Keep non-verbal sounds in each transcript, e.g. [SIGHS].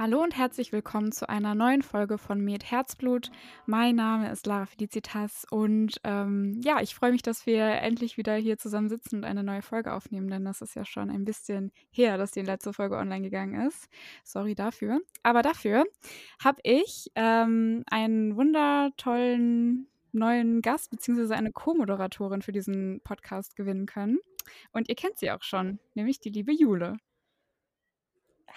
Hallo und herzlich willkommen zu einer neuen Folge von Med Herzblut. Mein Name ist Lara Felicitas und ähm, ja, ich freue mich, dass wir endlich wieder hier zusammen sitzen und eine neue Folge aufnehmen, denn das ist ja schon ein bisschen her, dass die letzte Folge online gegangen ist. Sorry dafür. Aber dafür habe ich ähm, einen wundertollen neuen Gast bzw. eine Co-Moderatorin für diesen Podcast gewinnen können. Und ihr kennt sie auch schon, nämlich die liebe Jule.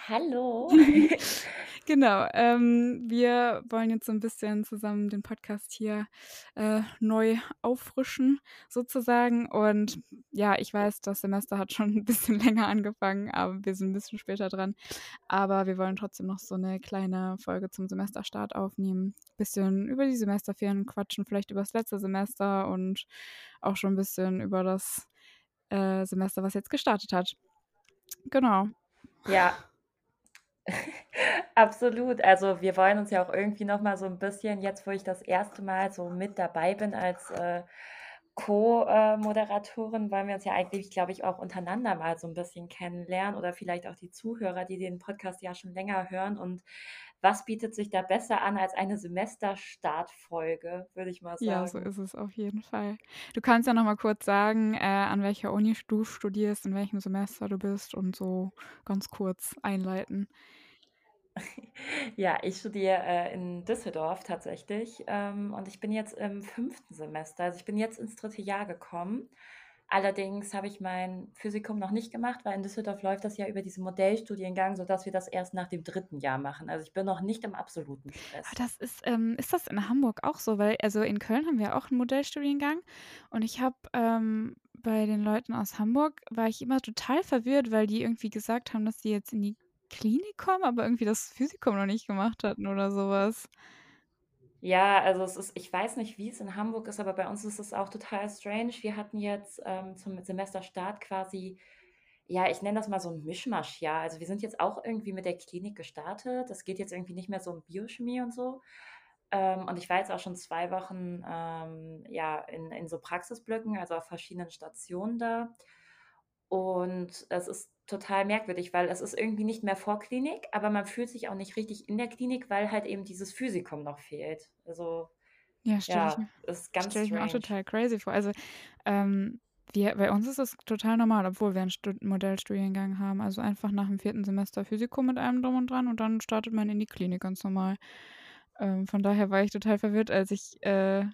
Hallo. [LAUGHS] Genau, ähm, wir wollen jetzt so ein bisschen zusammen den Podcast hier äh, neu auffrischen, sozusagen. Und ja, ich weiß, das Semester hat schon [LAUGHS] ein bisschen länger angefangen, aber wir sind ein bisschen später dran. Aber wir wollen trotzdem noch so eine kleine Folge zum Semesterstart aufnehmen. Ein bisschen über die Semesterferien quatschen, vielleicht über das letzte Semester und auch schon ein bisschen über das äh, Semester, was jetzt gestartet hat. Genau. Ja, [LAUGHS] Absolut. Also wir wollen uns ja auch irgendwie noch mal so ein bisschen jetzt, wo ich das erste Mal so mit dabei bin als, äh, Co-Moderatorin, wollen wir uns ja eigentlich, glaube ich, auch untereinander mal so ein bisschen kennenlernen oder vielleicht auch die Zuhörer, die den Podcast ja schon länger hören. Und was bietet sich da besser an als eine Semesterstartfolge, würde ich mal Ja, so ist es auf jeden Fall. Du kannst ja noch mal kurz sagen, äh, an welcher Uni du studierst, in welchem Semester du bist und so ganz kurz einleiten. [LAUGHS] Ja, ich studiere, äh, in Düsseldorf tatsächlich, ähm, und ich bin jetzt im fünften Semester. Also, ich bin jetzt ins dritte Jahr gekommen. Allerdings habe ich mein Physikum noch nicht gemacht, weil in Düsseldorf läuft das ja über diesen Modellstudiengang, sodass wir das erst nach dem dritten Jahr machen. Also, ich bin noch nicht im absoluten Stress. Ah, das ist ähm, ist das in Hamburg auch so? Weil also, in Köln haben wir auch einen Modellstudiengang und ich habe, ähm, bei den Leuten aus Hamburg war ich immer total verwirrt, weil die irgendwie gesagt haben, dass die jetzt in die Klinik kommen, aber irgendwie das Physikum noch nicht gemacht hatten oder sowas. Ja, also es ist ich weiß nicht, wie es in Hamburg ist, aber bei uns ist es auch total strange. Wir hatten jetzt, ähm, zum Semesterstart quasi ja, ich nenne das mal so ein Mischmaschjahr. Also, wir sind jetzt auch irgendwie mit der Klinik gestartet. Das geht jetzt irgendwie nicht mehr so um Biochemie und so. Ähm, und ich war jetzt auch schon 2 Wochen, ähm, ja, in in so Praxisblöcken, also auf verschiedenen Stationen da. Und es ist total merkwürdig, weil es ist irgendwie nicht mehr Vorklinik, aber man fühlt sich auch nicht richtig in der Klinik, weil halt eben dieses Physikum noch fehlt. Also, Ja, stelle ich ja, ist ganz stelle ich mir auch total crazy vor. Also, ähm, wir bei uns ist es total normal, obwohl wir einen Stud Modellstudiengang haben. Also, einfach nach dem vierten Semester Physikum mit allem drum und dran und dann startet man in die Klinik ganz normal. Ähm, von daher war ich total verwirrt, als ich, äh,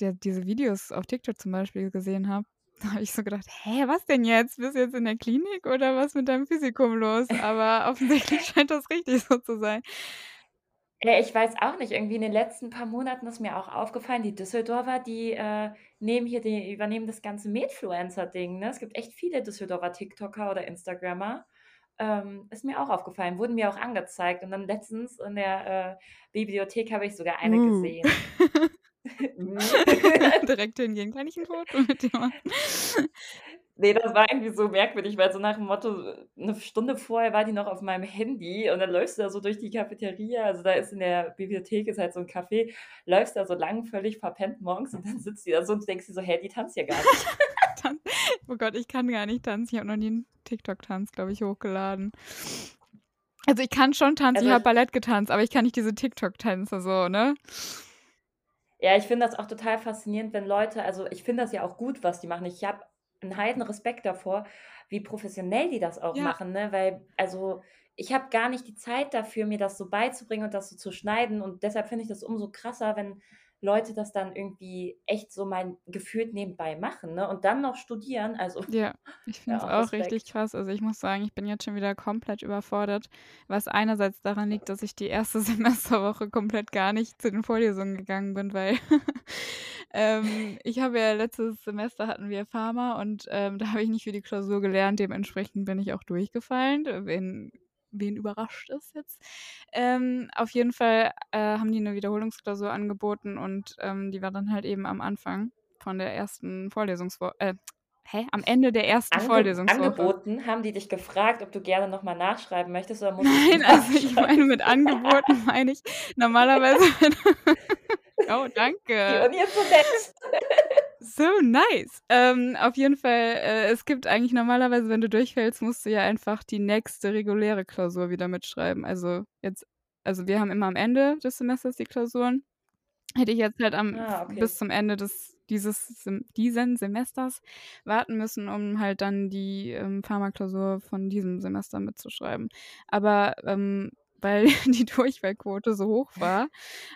der diese Videos auf TikTok zum Beispiel gesehen habe. [LAUGHS] Da habe ich so gedacht: „Hä, was denn jetzt? Bist du jetzt in der Klinik oder was mit deinem Physikum los?“ Aber [LAUGHS] offensichtlich scheint das richtig so zu sein. Ja, ich weiß auch nicht, irgendwie in den letzten paar Monaten ist mir auch aufgefallen, die Düsseldorfer, die, äh, nehmen hier die übernehmen das ganze Medfluencer-Ding, ne? Es gibt echt viele Düsseldorfer TikToker oder Instagrammer. Ähm, ist mir auch aufgefallen, wurden mir auch angezeigt und dann letztens in der, äh, Bibliothek habe ich sogar eine Uh. gesehen. [LAUGHS] Mhm. [LAUGHS] [LAUGHS] Direkt hingehen. Kann ich 'n Foto mit dir machen? Ne, das war irgendwie so merkwürdig, weil so nach dem Motto, äh, 'ne Stunde vorher war die noch auf meinem Handy und dann läufst du da so durch die Cafeteria. Also, da ist in der Bibliothek ist halt so 'n Café, läufst da so lang, völlig verpennt morgens und dann sitzt die da so und denkst dir so: „Hä, die tanzt ja gar nicht.“ [LAUGHS] Tan oh Gott, ich kann gar nicht tanzen. Ich habe noch nie 'n TikTok-Tanz, glaube ich, hochgeladen. Also, ich kann schon tanzen, Also, ich habe Ballett getanzt, aber ich kann nicht diese TikTok-Tänze so, ne? Ja, ich finde das auch total faszinierend, wenn Leute also, ich finde das ja auch gut, was die machen. Ich habe 'n Heidenrespekt davor, wie professionell die das auch Ja. machen, ne? Weil also, ich habe gar nicht die Zeit dafür, mir das so beizubringen und das so zu schneiden und deshalb finde ich das umso krasser, wenn Leute das dann irgendwie echt so mal gefühlt nebenbei machen, ne? Und dann noch studieren, also Ja, [LAUGHS] ich finde es ja, auch richtig Respekt. krass. Also, ich muss sagen, ich bin jetzt schon wieder komplett überfordert, was einerseits daran liegt, dass ich die erste [LAUGHS] Semesterwoche komplett gar nicht zu den Vorlesungen gegangen bin, weil, [LAUGHS] ähm, ich habe ja letztes Semester hatten wir Pharma und, ähm, da habe ich nicht für die Klausur gelernt. Dementsprechend bin ich auch durchgefallen. Äh, wen überrascht es jetzt? Ähm, auf jeden Fall, äh, haben die 'ne Wiederholungsklausur angeboten und, ähm, die war dann halt eben am Anfang von der ersten Vorlesungswo äh, hä? Am Ende der ersten Ange Vorlesungswoche. angeboten? Haben die dich gefragt, ob du gerne noch mal nachschreiben möchtest oder musstest du Nein, also, ich meine mit angeboten [LAUGHS] meine ich normalerweise [LAUGHS] [LAUGHS] Oh, Die danke. Uni ist so nett. So nice. Ähm, auf jeden Fall, äh, es gibt eigentlich normalerweise, wenn du durchfällst, musst du ja einfach die nächste reguläre Klausur wieder mitschreiben. Also jetzt also wir haben immer am Ende des Semesters die Klausuren. Hätte ich jetzt halt am Ah, okay. bis zum Ende des dieses diesen Semesters warten müssen, um halt dann die, ähm, Pharmaklausur von diesem Semester mitzuschreiben. Aber, ähm, weil [LAUGHS] die Durchfallquote so hoch war,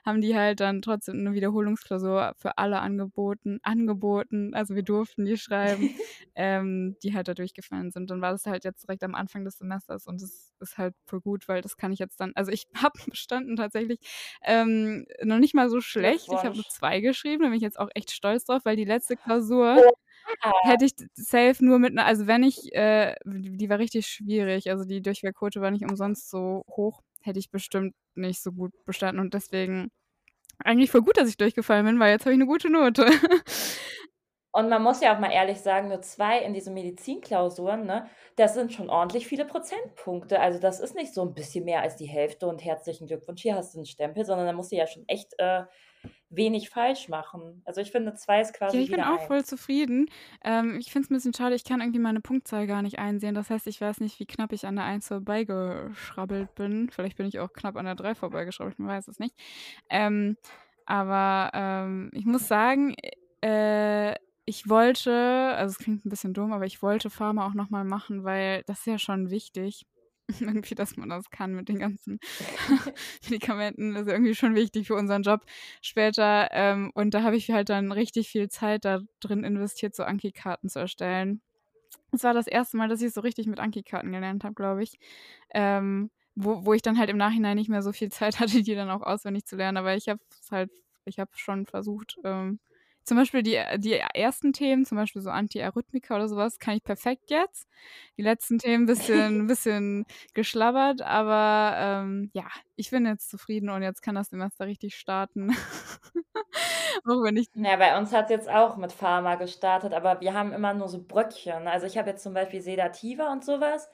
haben die halt dann trotzdem 'ne Wiederholungsklausur für alle angeboten angeboten. Also, wir durften die schreiben, [LAUGHS] ähm, die halt da durchgefallen sind. Dann war das halt jetzt direkt am Anfang des Semesters und das ist halt voll gut, weil das kann ich jetzt dann also, ich [LAUGHS] habe bestanden tatsächlich, ähm, noch nicht mal so schlecht. Ich habe Glückwunsch. 2 geschrieben, da bin ich jetzt auch echt stolz drauf, weil die letzte Klausur Oha. hätte ich safe nur mit 'ner also, wenn ich, äh die war richtig schwierig. Also, die Durchfallquote war nicht umsonst so hoch, hätte ich bestimmt nicht so gut bestanden und deswegen eigentlich voll gut, dass ich durchgefallen bin, weil jetzt habe ich 'ne gute Note. [LAUGHS] Und man muss ja auch mal ehrlich sagen, nur 2 in diesen Medizinklausuren, ne, das sind schon ordentlich viele Prozentpunkte. Also, das ist nicht so 'n bisschen mehr als die Hälfte und herzlichen Glückwunsch, hier hast du 'n Stempel, sondern da musst du ja schon echt, äh, wenig falsch machen. Also, ich finde, 2 ist Ja, quasi ich bin auch voll 1. zufrieden. Ähm, ich finde es 'n bisschen schade, ich kann irgendwie meine Punktzahl gar nicht einsehen. Das heißt, ich weiß nicht, wie knapp ich an der 1 vorbeigeschrabbelt bin. Vielleicht bin ich auch knapp an der 3 vorbeigeschrabbelt, man weiß es nicht. Ähm, aber, ähm, ich muss sagen, äh, ich wollte also, es klingt 'n bisschen dumm, aber ich wollte Pharma auch noch mal machen, weil das ist ja schon wichtig [LAUGHS] irgendwie, dass man das kann mit den ganzen [LAUGHS] [LAUGHS] Medikamenten. Das ist irgendwie schon wichtig für unseren Job später. Ähm, und da habe ich halt dann richtig viel Zeit da drin investiert, so Anki-Karten zu erstellen. Es war das 1. Mal, dass ich so richtig mit Anki-Karten gelernt habe, glaube ich, ähm, wo wo ich dann halt im Nachhinein nicht mehr so viel Zeit hatte, die dann auch auswendig zu lernen. Aber ich habe es halt ich habe schon versucht, ähm zum Beispiel die die ersten Themen, zum Beispiel so Antiarrhythmika oder so was, kann ich perfekt jetzt. Die letzten Themen bisschen [LAUGHS] bisschen geschlabbert, aber, ähm, ja, ich bin jetzt zufrieden und jetzt kann das Semester richtig starten. [LAUGHS] Auch wenn ich Ja, bei uns hat's jetzt auch mit Pharma gestartet, aber wir haben immer nur so Bröckchen. Also, ich habe jetzt zum Beispiel Sedativa und so was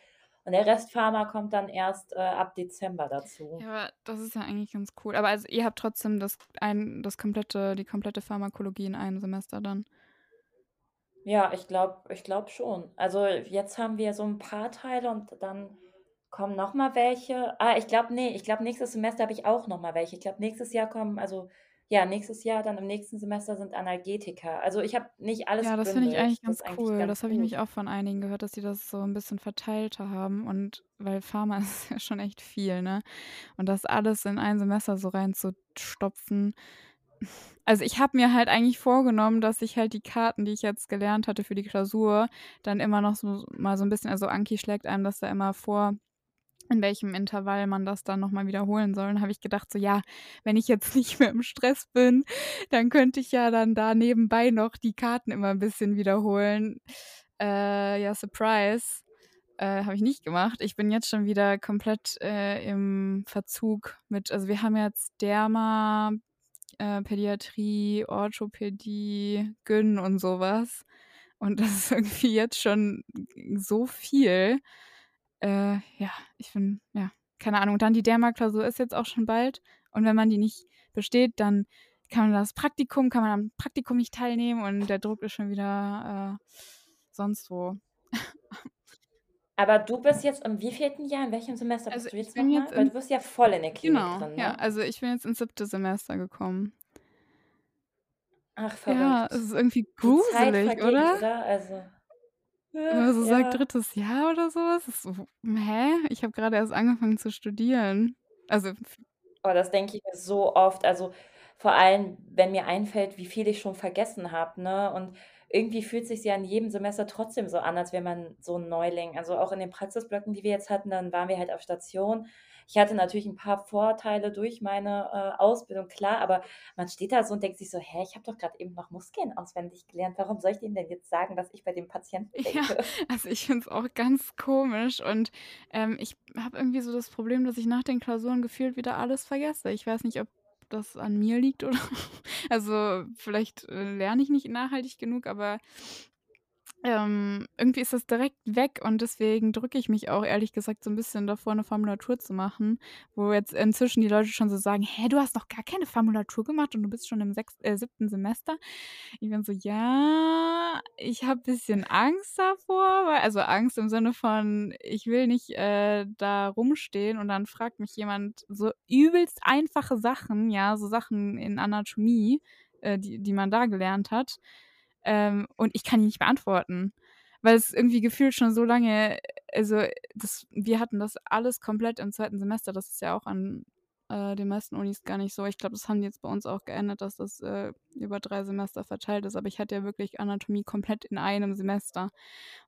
und der Rest Pharma kommt dann erst, äh, ab Dezember dazu. Ja, aber das ist ja eigentlich ganz cool. Aber also, ihr habt trotzdem das ein das komplette die komplette Pharmakologie in einem Semester dann? Ja, ich glaube ich glaube schon. Also, jetzt haben wir so 'n paar Teile und dann kommen noch mal welche. Ah, ich glaube ne, ich glaube, nächstes Semester habe ich auch noch mal welche. Ich glaube, nächstes Jahr kommen also, ja, nächstes Jahr dann im nächsten Semester sind Analgetika. Also, ich habe nicht alles Ja, das finde ich eigentlich gebündelt. Das ganz ist eigentlich cool. ganz Das habe ich gut. auch von einigen gehört, dass die das so 'n bisschen verteilter haben und weil Pharma [LAUGHS] ist ja schon echt viel, ne? Und das alles in ein Semester so reinzustopfen also, ich habe mir halt eigentlich vorgenommen, dass ich halt die Karten, die ich jetzt gelernt hatte für die Klausur, dann immer noch so mal so 'n bisschen also, Anki schlägt einem das da immer vor, in welchem Intervall man das dann noch mal wiederholen soll. Dann habe ich gedacht so: „Ja, wenn ich jetzt [LAUGHS] nicht mehr im Stress bin, dann könnte ich ja dann da nebenbei noch die Karten immer 'n bisschen wiederholen.“ Äh, ja, surprise, äh, habe ich nicht gemacht. Ich bin jetzt schon wieder komplett, äh, im Verzug mit also, wir haben jetzt Derma, äh, Pädiatrie, Orthopädie, Gyn und so was. Und das ist [LAUGHS] irgendwie jetzt schon so viel. Äh, ja, ich bin ja, keine Ahnung. Dann die Derma-Klausur ist jetzt auch schon bald und wenn man die nicht besteht, dann kann man das Praktikum kann man am Praktikum nicht teilnehmen und der Druck ist schon wieder, äh, sonst wo. Aber du bist jetzt im wievielten Jahr? In welchem Semester Also, bist du jetzt noch bin mal? jetzt Weil du bist ja voll in der Klinik genau, drin, ja. ne? Also, ich bin jetzt ins 7. Semester gekommen. Ach, Ja, es verrückt. ist irgendwie gruselig, oder? oder? Also Wenn so sagt ja. 3. Jahr oder so was, ist so: „Hä? Ich habe grade erst angefangen zu studieren.“ Also Oh, das denke ich mir so oft. Also, vor allem, wenn mir einfällt, wie viel ich schon vergessen habe, ne? Und irgendwie fühlt sich's ja in jedem Semester trotzdem so an, als wäre man so 'n Neuling. Also, auch in den Praxisblöcken, die wir jetzt hatten, dann waren wir halt auf Station. Ich hatte natürlich 'n paar Vorteile durch meine, äh, Ausbildung, klar, aber man steht da so und denkt sich so: „Hä, ich habe doch grad eben noch Muskeln auswendig gelernt. Warum soll ich denen denn jetzt sagen, was ich bei dem Patienten Ja, denke?“ [LAUGHS] also, ich finde es auch ganz komisch und, ähm, ich habe irgendwie so das Problem, dass ich nach den Klausuren gefühlt wieder alles vergesse. Ich weiß nicht, ob das an mir liegt oder [LAUGHS] also, vielleicht, äh, lerne ich nicht nachhaltig genug, aber ähm, irgendwie ist das direkt weg und deswegen drücke ich mich auch ehrlich gesagt so 'n bisschen davor, 'ne Formulatur zu machen, wo jetzt inzwischen die Leute schon so sagen: „Hä, du hast noch gar keine Formulatur gemacht und du bist schon im sechs äh, 7. Semester?“ Ich bin so: „Ja, ich habe bisschen Angst davor“, weil also, Angst im Sinne von, ich will nicht, äh, da rumstehen und dann fragt mich jemand so übelst einfache Sachen, ja, so Sachen in Anatomie, äh, die die man da gelernt hat. Ähm, und ich kann die nicht beantworten, weil es irgendwie gefühlt schon so lange also, das wir hatten das alles komplett im 2. Semester. Das ist ja auch an, äh, den meisten Unis gar nicht so. Ich glaube, das haben die jetzt bei uns auch geändert, dass das, äh, über 3 Semester verteilt ist, aber ich hatte ja wirklich Anatomie komplett in einem Semester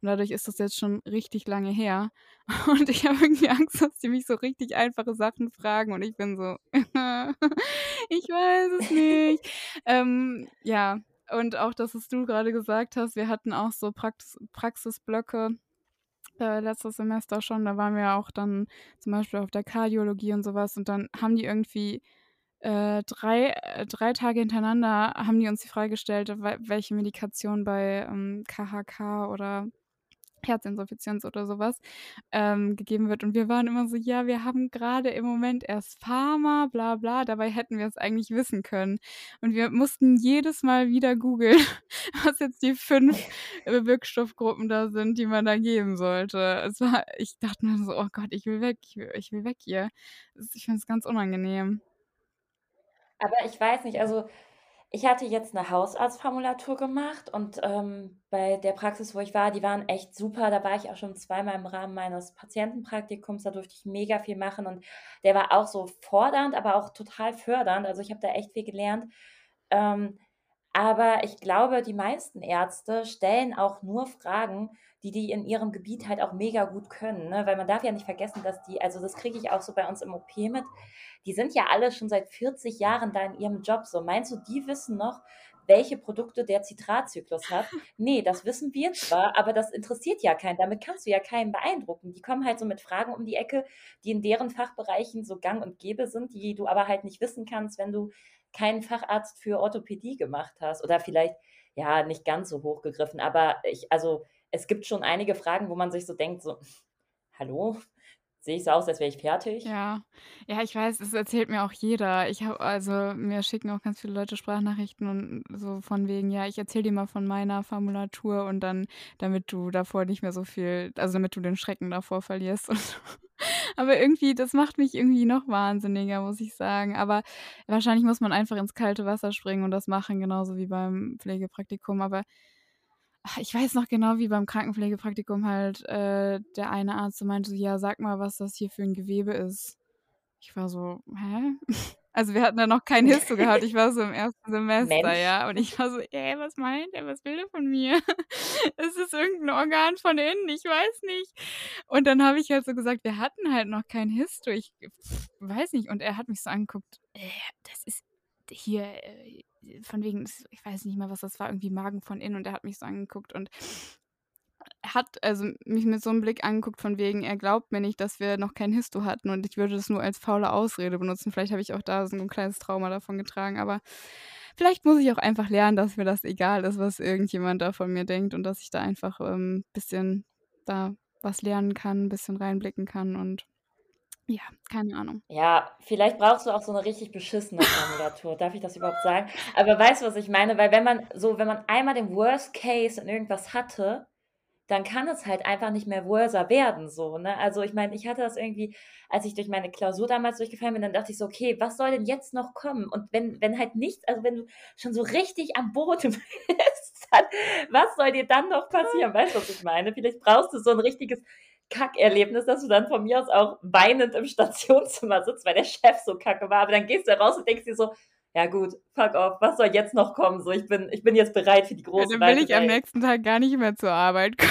und dadurch ist das jetzt schon richtig lange her [LAUGHS] und ich habe irgendwie Angst, dass die mich so richtig einfache Sachen fragen und ich bin so: [LAUGHS] „Ich weiß es nicht.“ [LAUGHS] Ähm, ja, und auch das, was du grade gesagt hast, wir hatten auch so Prax Praxisblöcke, äh, letztes Semester schon. Da waren wir auch dann zum Beispiel auf der Kardiologie und so was und dann haben die irgendwie, äh, 3 äh, 3 Tage hintereinander haben die uns die Frage gestellt, we welche Medikation bei, ähm, KHK oder Herzinsuffizienz oder so was, ähm, gegeben wird und wir waren immer so: „Ja, wir haben grade im Moment erst Pharma, bla bla.“ Dabei hätten wir es eigentlich wissen können. Und wir mussten jedes Mal wieder googeln, [LAUGHS] was jetzt die 5, äh, [LAUGHS] Wirkstoffgruppen da sind, die man da geben sollte. Es war ich dachte mir so: „Oh Gott, ich will weg, ich will ich will weg hier.“ Es ich finde es ganz unangenehm. Aber ich weiß nicht, also, ich hatte jetzt 'ne Hausarztformulatur gemacht und, ähm, bei der Praxis, wo ich war, die waren echt super. Da war ich auch schon zweimal im Rahmen meines Patientenpraktikums. Da durfte ich mega viel machen und der war auch so fordernd, aber auch total fördernd. Also, ich habe da echt viel gelernt. Ähm, aber ich glaube, die meisten Ärzte stellen auch nur Fragen, die die in ihrem Gebiet halt auch mega gut können, ne? Weil man darf ja nicht vergessen, dass die also, das kriege ich auch so bei uns im OP mit, die sind ja alle schon seit 40 Jahren da in ihrem Job so. Meinst du, die wissen noch, welche Produkte der Zitratzyklus hat? [LAUGHS] Ne, das wissen wir zwar, aber das interessiert ja keinen. Damit kannst du ja keinen beeindrucken. Die kommen halt so mit Fragen um die Ecke, die in deren Fachbereichen so gang und gäbe sind, die du aber halt nicht wissen kannst, wenn du keinen Facharzt für Orthopädie gemacht hast oder vielleicht, ja, nicht ganz so hoch gegriffen, aber ich also, es gibt schon einige Fragen, wo man sich so denkt, so: „Hallo, sehe ich so aus, als wäre ich fertig?“ Ja. Ja, ich weiß, das erzählt mir auch jeder. Ich habe also, mir schicken auch ganz viele Leute Sprachnachrichten und so von wegen: „Ja, ich erzähle dir mal von meiner Formulatur und dann damit du davor nicht mehr so viel also, damit du den Schrecken davor verlierst und so.“ [LAUGHS] Aber irgendwie das macht mich irgendwie noch wahnsinniger, muss ich sagen. Aber wahrscheinlich muss man einfach ins kalte Wasser springen und das machen, genauso wie beim Pflegepraktikum. Aber, ich weiß noch genau, wie beim Krankenpflegepraktikum halt, äh, der eine Arzt so meinte so: „Ja, sag mal, was das hier für 'n Gewebe ist.“ Ich war so: „Hä?“ [LAUGHS] Also, wir hatten da noch kein Histo gehabt. Ich war so im 1. Semester, Mensch. ja, und ich war so: „Äh, was meint er? Was will der von mir?“ [LAUGHS] „Es ist irgend 'n Organ von innen, ich weiß nicht.“ Und dann habe ich halt so gesagt: „Wir hatten halt noch kein Histo, ich weiß nicht.“ Und er hat mich so angeguckt: „Äh, das ist hier, äh, von wegen das“ ich weiß nicht mehr, was das war, irgendwie Magen von innen und er hat mich so angeguckt und hat also, mich mit so 'nem Blick angeguckt von wegen, er glaubt mir nicht, dass wir noch kein Histo hatten und ich würde das nur als faule Ausrede benutzen. Vielleicht habe ich auch da so 'n kleines Trauma davon getragen, aber vielleicht muss ich auch einfach lernen, dass mir das egal ist, was irgendjemand da von mir denkt und dass ich da einfach, ähm, bisschen da was lernen kann, 'n bisschen reinblicken kann und ja, keine Ahnung. Ja, vielleicht brauchst du auch so 'ne richtig beschissene Formulatur. Darf ich das überhaupt sagen? Aber weißt du, was ich meine? Weil wenn man so wenn man einmal den Worst Case in irgendwas hatte, dann kann es halt einfach nicht mehr worser werden so, ne? Also, ich meine, ich hatte das irgendwie, als ich durch meine Klausur damals durchgefallen bin, dann dachte ich so: „Okay, was soll denn jetzt noch kommen?“ Und wenn wenn halt nichts also, wenn du schon so richtig am Boden [LAUGHS] bist, dann was soll dir dann noch passieren? Weißt du, was ich meine? Vielleicht brauchst du so 'n richtiges Kackerlebnis, dass du dann von mir aus auch weinend im Stationszimmer sitzt, weil der Chef so kacke war. Aber dann gehst du raus und denkst dir so: „Ja gut, fuck off, was soll jetzt noch kommen? So, ich bin ich bin jetzt bereit für die Ja, große, dann will weite ich am Welt.“ nächsten Tag gar nicht mehr zur Arbeit kommen.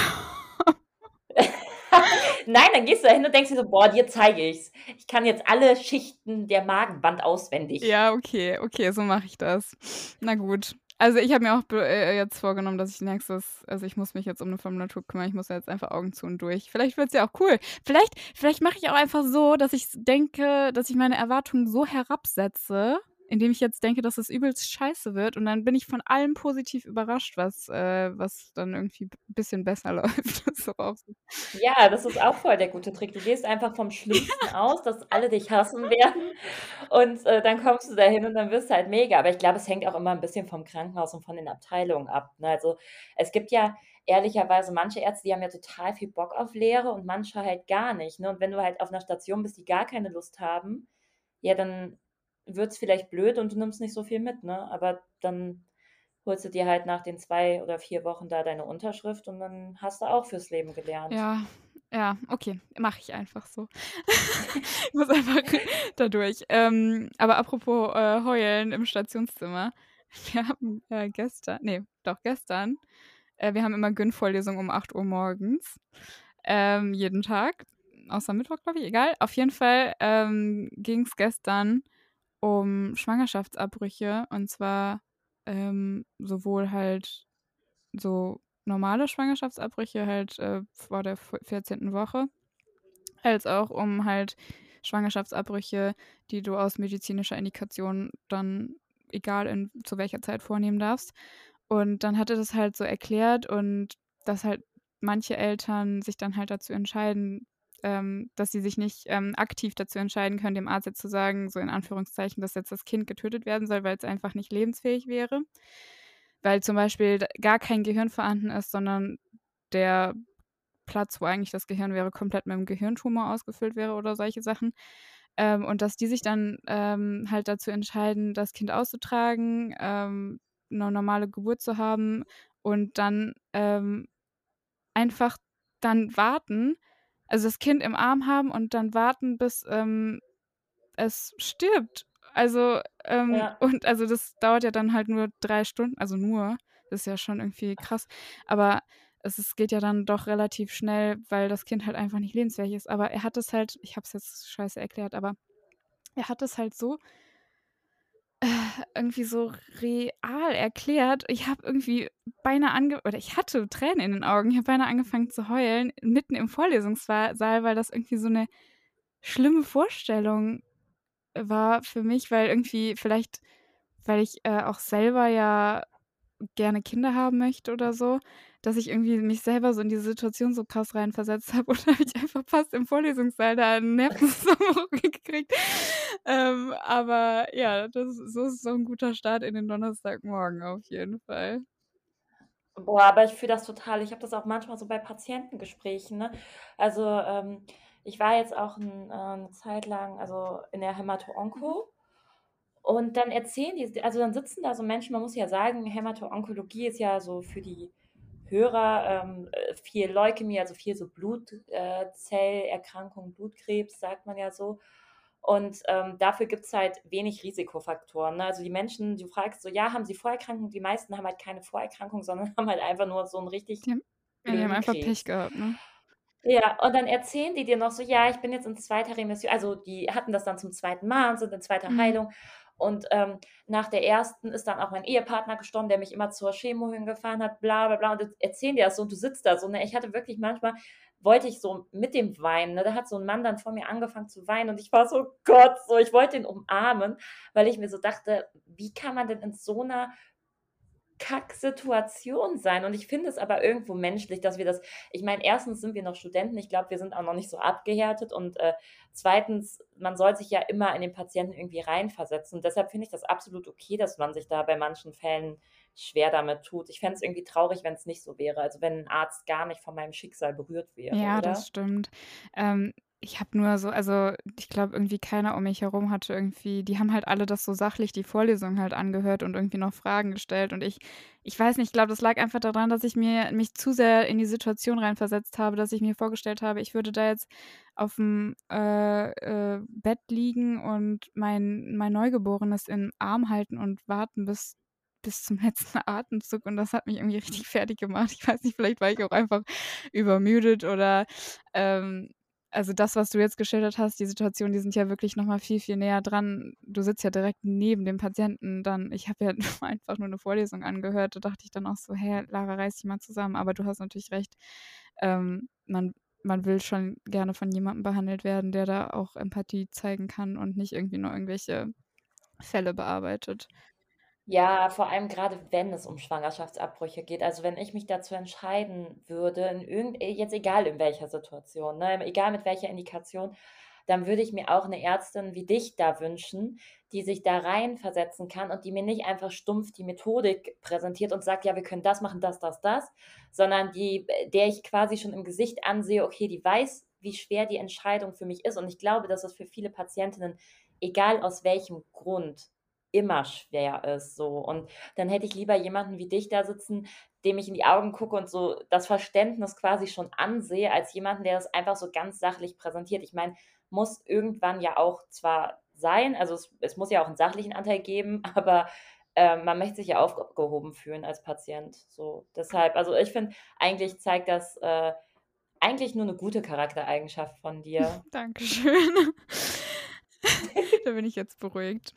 [LAUGHS] Nein, dann gehst du da hin und denkst dir so: „Boah, dir zeige ich's. Ich kann jetzt alle Schichten der Magenwand auswendig.“ Ja, okay, okay, so mache ich das. Na gut. Also, ich habe mir auch äh, jetzt vorgenommen, dass ich nächstes also, ich muss mich jetzt um 'ne Formulatur kümmern. Ich muss da jetzt einfach Augen zu und durch. Vielleicht wird's ja auch cool. Vielleicht vielleicht mache ich auch einfach so, dass ich denke, dass ich meine Erwartungen so herabsetze in dem ich jetzt denke, dass es übelst scheiße wird und dann bin ich von allem positiv überrascht, was äh, was dann irgendwie 'n bisschen besser [LAUGHS] läuft. Das. Ja, das ist auch voll der gute Trick. Du gehst einfach vom Schlimmsten Ja. [LAUGHS] aus, dass alle dich hassen werden und, äh, dann kommst du dahin und dann wirst du halt mega. Aber ich glaube, es hängt auch immer 'n bisschen vom Krankenhaus und von den Abteilungen ab, ne? Also, es gibt ja ehrlicherweise manche Ärzte, die haben ja total viel Bock auf Lehre und manche halt gar nicht, ne? Und wenn du halt auf 'ner Station bist, die gar keine Lust haben, ja, dann wird's vielleicht blöd und du nimmst nicht so viel mit, ne? Aber dann holst du dir halt nach den 2 oder 4 Wochen da deine Unterschrift und dann hast du auch fürs Leben gelernt. Ja, ja, okay, mache ich einfach so. [LAUGHS] Ich muss einfach [LAUGHS] da durch. Ähm, aber apropos, äh, heulen im Stationszimmer. [LAUGHS] Wir haben, äh, gestern ne, doch gestern äh, wir haben immer Gyn-Vorlesung um 8:00 morgens, ähm, jeden Tag, außer Mittwoch, glaube ich, egal. Auf jeden Fall, ähm, ging's gestern um Schwangerschaftsabbrüche und zwar, ähm, sowohl halt so normale Schwangerschaftsabbrüche halt, äh, vor der v 14. Woche, als auch um halt Schwangerschaftsabbrüche, die du aus medizinischer Indikation dann egal in zu welcher Zeit vornehmen darfst. Und dann hat er das halt so erklärt und dass halt manche Eltern sich dann halt dazu entscheiden, ähm, dass sie sich nicht, ähm, aktiv dazu entscheiden können, dem Arzt jetzt zu sagen, so in Anführungszeichen, dass jetzt das Kind getötet werden soll, weil's einfach nicht lebensfähig wäre. Weil zum Beispiel gar kein Gehirn vorhanden ist, sondern der Platz, wo eigentlich das Gehirn wäre, komplett mit'm Gehirntumor ausgefüllt wäre oder solche Sachen. Ähm, und dass die sich dann, ähm, halt dazu entscheiden, das Kind auszutragen, ähm, 'ne normale Geburt zu haben und dann, ähm, einfach dann warten also, das Kind im Arm haben und dann warten, bis, ähm, es stirbt. Also, ähm Ja. und also, das dauert ja dann halt nur 3 Stunden also, nur, ist ja schon irgendwie krass. Aber es es geht ja dann doch relativ schnell, weil das Kind halt einfach nicht lebensfähig ist. Aber er hat es halt ich habe es jetzt scheiße erklärt, aber er hat es halt so äh, [SIGHS] irgendwie so real erklärt. Ich habe irgendwie beinahe ange oder ich hatte Tränen in den Augen. Ich habe beinahe angefangen zu heulen mitten im Vorlesungswa Saal, weil das irgendwie so 'ne schlimme Vorstellung war für mich, weil irgendwie vielleicht, weil ich, äh, auch selber ja gerne Kinder haben möchte oder so, dass ich irgendwie mich selber so in diese Situation so krass reinversetzt habe [LAUGHS] und dann habe ich einfach fast im Vorlesungssaal da 'n Nervenzusammenbruch [LAUGHS] gekriegt. Ähm, aber ja, das so ist so 'n guter Start in den Donnerstagmorgen auf jeden Fall. Boah, aber ich fühle das total. Ich habe das auch manchmal so bei Patientengesprächen, ne? Also, ähm, ich war jetzt auch 'n äh, 'ne Zeit lang, also, in der Mhm. Hämato-Onko und dann erzählen die also, dann sitzen da so Menschen man muss ja sagen, Hämato-Onkologie ist ja so für die Hörer, ähm, äh, viel Leukämie, also, viel so Blut äh, Blutkrebs, sagt man ja so. Und, ähm, dafür gibt's halt wenig Risikofaktoren, ne? Also, die Menschen du fragst so: „Ja, haben Sie Vorerkrankungen?“ Die meisten haben halt keine Vorerkrankung, sondern [LAUGHS] haben halt einfach nur so 'n richtig Die haben ja, die haben einfach Pech Krebs. gehabt, ne? Ja, und dann erzählen die dir noch so: „Ja, ich bin jetzt in 2. Remission“ also, die hatten das dann zum 2. Mal und sind in 2. Mhm. Heilung. Und, ähm, nach der 1. ist dann auch mein Ehepartner gestorben, der mich immer zur Chemo hingefahren hat, bla bla bla. Und erzählen die das so und du sitzt da so, ne? Ich hatte wirklich manchmal wollte ich so mit dem weinen, ne? Da hat so 'n Mann dann vor mir angefangen zu weinen und ich war so: „Gott“, so, ich wollte ihn umarmen, weil ich mir so dachte: „Wie kann man denn in so 'ner Kacksituation sein?“ Und ich finde es aber irgendwo menschlich, dass wir das ich meine, 1. sind wir noch Studenten, ich glaube, wir sind auch noch nicht so abgehärtet und, äh, 2. man soll sich ja immer in den Patienten irgendwie reinversetzen. Deshalb finde ich das absolut okay, dass man sich da bei manchen Fällen schwer damit tut. Ich fände es irgendwie traurig, wenn's nicht so wäre, also, wenn 'n Arzt gar nicht von meinem Schicksal berührt wäre, Ja, das oder? stimmt. Ähm, ich habe nur so also, ich glaube irgendwie keiner um mich herum hatte irgendwie die haben halt alle das so sachlich die Vorlesung halt angehört und irgendwie noch Fragen gestellt und ich ich weiß nicht, ich glaube, das lag einfach daran, dass ich mir mich zu sehr in die Situation reinversetzt habe, dass ich mir vorgestellt habe, ich würde da jetzt auf'm, äh, äh, Bett liegen und mein mein Neugeborenes im Arm halten und warten bis bis zum [LAUGHS] letzten Atemzug und das hat mich irgendwie richtig fertiggemacht. Ich weiß nicht, vielleicht war ich auch einfach übermüdet oder, ähm also, das, was du jetzt geschildert hast, die Situation, die sind ja wirklich noch mal viel, viel näher dran. Du sitzt ja direkt neben dem Patienten dann. Ich habe ja [LAUGHS] einfach nur 'ne Vorlesung angehört. Da dachte ich dann auch so: „Hä, Lara, reiß dich mal zusammen.“ Aber du hast natürlich recht. Ähm, man man will schon gerne von jemandem behandelt werden, der da auch Empathie zeigen kann und nicht irgendwie nur irgendwelche Fälle bearbeitet. Ja, vor allem gerade, wenn es um Schwangerschaftsabbrüche geht. Also, wenn ich mich dazu entscheiden würde, in irgend äh, jetzt egal in welcher Situation, ne, egal mit welcher Indikation, dann würde ich mir auch 'ne Ärztin wie dich da wünschen, die sich da reinversetzen kann und die mir nicht einfach stumpf die Methodik präsentiert und sagt: „Ja, wir können das machen, das, das, das“, sondern die äh, der ich quasi schon im Gesicht ansehe, okay, die weiß, wie schwer die Entscheidung für mich ist. Und ich glaube, dass das für viele Patientinnen, egal aus welchem Grund, immer schwer ist so. Und dann hätte ich lieber jemanden wie dich da sitzen, dem ich in die Augen gucke und so das Verständnis quasi schon ansehe, als jemanden, der das einfach so ganz sachlich präsentiert. Ich meine, muss irgendwann ja auch zwar sein, also es es muss ja auch 'n sachlichen Anteil geben, [LAUGHS] aber, ähm, man möchte sich ja aufgehoben fühlen als Patient, so. Deshalb also, ich finde, eigentlich zeigt das, äh, eigentlich nur 'ne gute Charaktereigenschaft von dir. [LAUGHS] Dankeschön. [LAUGHS] Da bin ich jetzt beruhigt.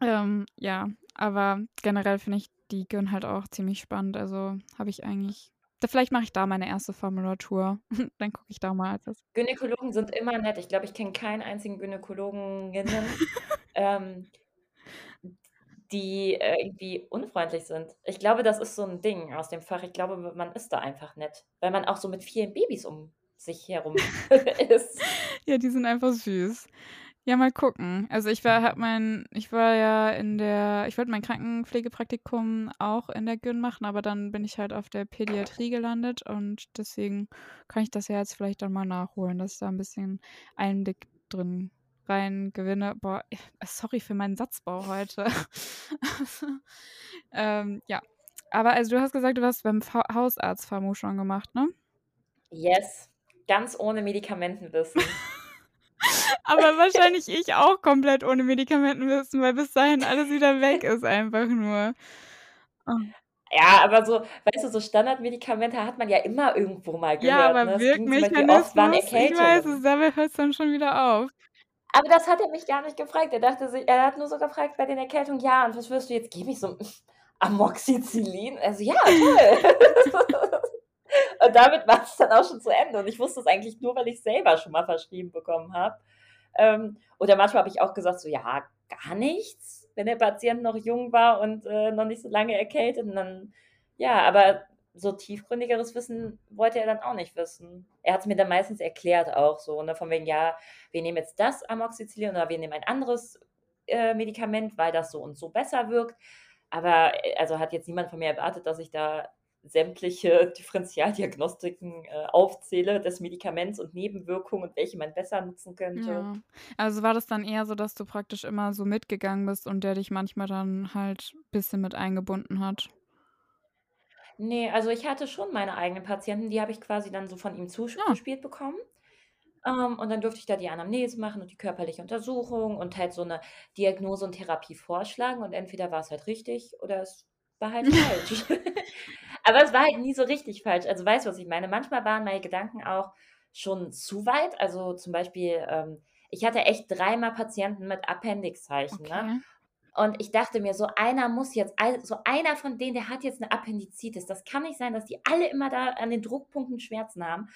Ähm, ja, aber generell finde ich die Gyn halt auch ziemlich spannend. Also, habe ich eigentlich da vielleicht mache ich da meine erste Formulatur. [LAUGHS] Dann gucke ich da mal das Gynäkologen sind immer nett. Ich glaube, ich kenne keinen einzigen Gynäkologinnen, [LAUGHS] ähm, die, äh, irgendwie unfreundlich sind. Ich glaube, das ist so 'n Ding aus dem Fach. Ich glaube, man ist da einfach nett, weil man auch so mit vielen Babys um sich herum [LAUGHS] ist. Ja, die sind einfach süß. Ja, mal gucken. Also, ich war habe mein ich war ja in der ich wollte mein Krankenpflegepraktikum auch in der Gyn machen, aber dann bin ich halt auf der Pädiatrie gelandet und deswegen kann ich das ja jetzt vielleicht dann mal nachholen, dass ich da 'n bisschen Einblick drin rein gewinne. Boah, sorry für meinen Satzbau heute. [LAUGHS] Ähm, ja. Aber also, du hast gesagt, du hast beim Hausarzt schon gemacht, ne? Yes, ganz ohne Medikamentenwissen. [LAUGHS] Aber wahrscheinlich ich auch komplett ohne Medikamentenwissen, weil bis dahin alles wieder weg ist einfach nur. Oh. Ja, aber so weißt du, so Standardmedikamente hat man ja immer irgendwo mal Ja, gehört, ne? aber Es waren Wirkmechanismus, ich weiß es, dabei hört's dann schon wieder auf. Aber das hat er mich gar nicht gefragt. Er dachte sich er hat nur so gefragt bei den Erkältungen: „Ja, und was würdest du jetzt geben?“ Ich so: „Amoxicillin?“ Er so: „Ja, toll.“ [LAUGHS] Und damit war's dann auch schon zu Ende. Und ich wusste es eigentlich nur, weil ich's selber schon mal verschrieben bekommen habe. Ähm, oder manchmal habe ich auch gesagt so: „Ja, gar nichts“, wenn der Patient noch jung war und, äh, noch nicht so lange erkältet und dann ja, aber so tiefgründigeres Wissen wollte er dann auch nicht wissen. Er hat's mir dann meistens erklärt auch so, ne, von wegen: „Ja, wir nehmen jetzt das Amoxicillin oder wir nehmen ein anderes, äh, Medikament, weil das so und so besser wirkt.“ Aber, äh, also, hat jetzt niemand von mir erwartet, dass ich da sämtliche [LAUGHS] Differenzialdiagnostiken, äh, aufzähle des Medikaments und Nebenwirkungen und welche man besser nutzen könnte. Ja. Also, war das dann eher so, dass du praktisch immer so mitgegangen bist und der dich manchmal dann halt bisschen mit eingebunden hat? Ne, also, ich hatte schon meine eigenen Patienten, die habe ich quasi dann so von ihm Ja. zugespielt bekommen. Ähm, und dann durfte ich da die Anamnese machen und die körperliche Untersuchung und halt so 'ne Diagnose und Therapie vorschlagen und entweder war's halt richtig oder es war halt [LAUGHS] falsch. [LAUGHS] Aber es war halt nie so richtig falsch. Also, weißt du, was ich meine? Manchmal waren meine Gedanken auch schon zu weit. Also, zum Beispiel, ähm, ich hatte echt dreimal Patienten mit Appendixzeichen, ne? Okay. Und ich dachte mir, so einer muss jetzt also, einer von denen, der hat jetzt 'ne Appendizitis. Das kann nicht sein, dass die alle immer da an den Druckpunkten Schmerzen haben.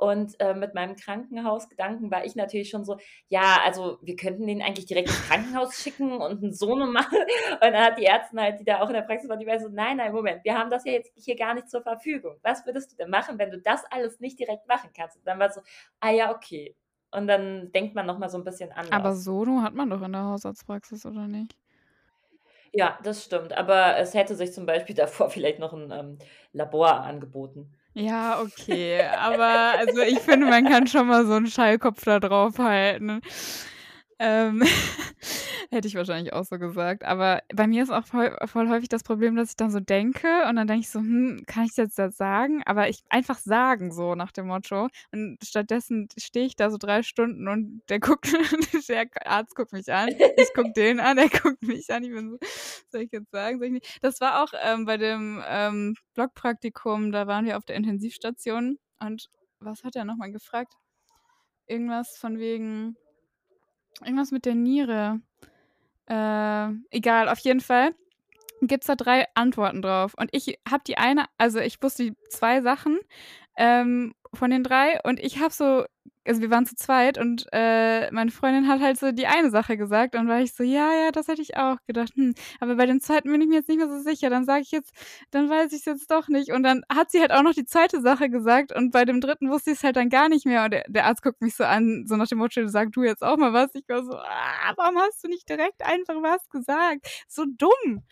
Und, äh, mit meinem Krankenhausgedanken war ich natürlich schon so: „Ja, also, wir könnten den eigentlich direkt ins Krankenhaus schicken und 'n Sono machen.“ Und dann hat die Ärztin halt, die da auch in der Praxis war, die war so: „Nein, nein, Moment, wir haben das ja jetzt hier gar nicht zur Verfügung. Was würdest du denn machen, wenn du das alles nicht direkt machen kannst?“ Und dann war's so: „Ah ja, okay.“ Und dann denkt man noch mal so 'n bisschen Aber anders. Sono hat man doch in der Hausarztpraxis, oder nicht? Ja, das stimmt, aber es hätte sich zum Beispiel [LAUGHS] davor vielleicht noch 'n, ähm, Labor angeboten. Ja, okay, aber also, ich finde, man kann schon mal so 'n Schallkopf da draufhalten. Ähm, [LAUGHS] hätte ich wahrscheinlich auch so gesagt. Aber bei mir ist auch voll voll häufig das Problem, dass ich dann so denke und dann denke ich so: „Hm, kann ich das jetzt sagen?“ Aber ich einfach sagen so nach dem Motto. Und stattdessen stehe ich da so 3 Stunden und der guckt [LAUGHS] der Arzt guckt mich an. Ich gucke [LAUGHS] den an, der guckt mich an. Ich bin so: „Soll ich jetzt sagen, ich nicht?“ Das war auch, ähm, bei dem, ähm, Blockpraktikum, da waren wir auf der Intensivstation und was hat er noch mal gefragt? Irgendwas von wegen irgendwas mit der Niere. Äh, egal, auf jeden Fall gibt's da 3 Antworten drauf. Und ich habe die eine also, ich wusste 2 Sachen, ähm, von den 3 und ich habe so also wir waren zu zweit und äh, meine Freundin hat halt so die eine Sache gesagt und war ich so, ja, ja, das hätte ich auch gedacht. Hm, aber bei dem zweiten bin ich mir jetzt nicht mehr so sicher. Dann sage ich jetzt, dann weiß ich es jetzt doch nicht. Und dann hat sie halt auch noch die zweite Sache gesagt und bei dem dritten wusste ich es halt dann gar nicht mehr. Und der, der, Arzt guckt mich so an, so nach dem Motto, sag du jetzt auch mal was. Ich war so, ah, warum hast du nicht direkt einfach was gesagt? So dumm.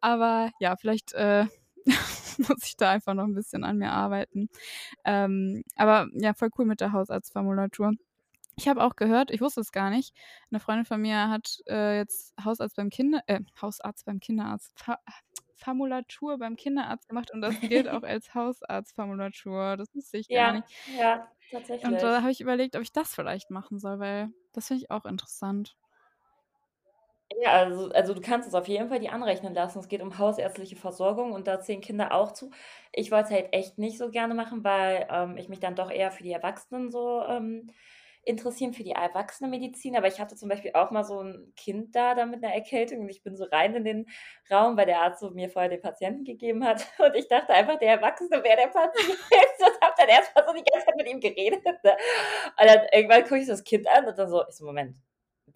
Aber ja, vielleicht äh, [LAUGHS] [LAUGHS] muss ich da einfach noch ein bisschen an mir arbeiten. Ähm, aber ja, voll cool mit der Hausarztformulatur. Ich habe auch gehört, ich wusste es gar nicht. Eine Freundin von mir hat äh, jetzt Hausarzt beim Kinder, äh, Hausarzt beim Kinderarzt, Fa Formulatur beim Kinderarzt gemacht und das gilt auch [LAUGHS] als Hausarztformulatur. Das wusste ich gar Ja, nicht. ja, Und da tatsächlich. habe ich überlegt, ob ich das vielleicht machen soll, weil das finde ich auch interessant. Ja, also also du kannst es auf jeden Fall dir anrechnen lassen. Es geht um hausärztliche Versorgung und da zählen Kinder auch zu. Ich wollte es halt echt nicht so gerne machen, weil, ähm, ich mich dann doch eher für die Erwachsenen so, ähm, interessieren, für die Erwachsenenmedizin. Aber ich hatte zum Beispiel auch mal so 'n Kind da da mit 'ner Erkältung und ich bin so rein in den Raum, weil der Arzt so mir vorher den Patienten gegeben hat [LAUGHS] und ich dachte einfach, der Erwachsene wäre der Patient [LAUGHS] und habe dann erst mal so die ganze Zeit mit ihm geredet, ne? Und dann irgendwann gucke ich das Kind an und dann so ich so: „Moment,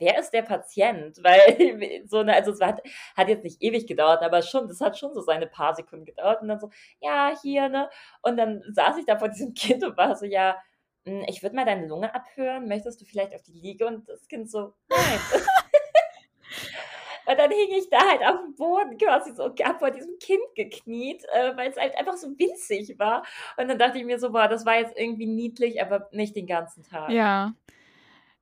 wer ist der Patient? Weil [LAUGHS] so, ne, also es hat, hat jetzt nicht ewig gedauert, aber schon, das hat schon so seine paar Sekunden gedauert und dann so, ja, hier, ne? Und dann saß ich da vor diesem [LAUGHS] Kind und war so, ja, hm, ich würde mal deine Lunge abhören, möchtest du vielleicht auf die Liege? Und das Kind so, nein. [LAUGHS] und dann hing ich da halt auf dem Boden quasi so, hab vor diesem Kind gekniet, äh, weil es halt einfach so winzig war. Und dann dachte ich mir so, boah, das war jetzt irgendwie niedlich, aber nicht den ganzen Tag. Ja.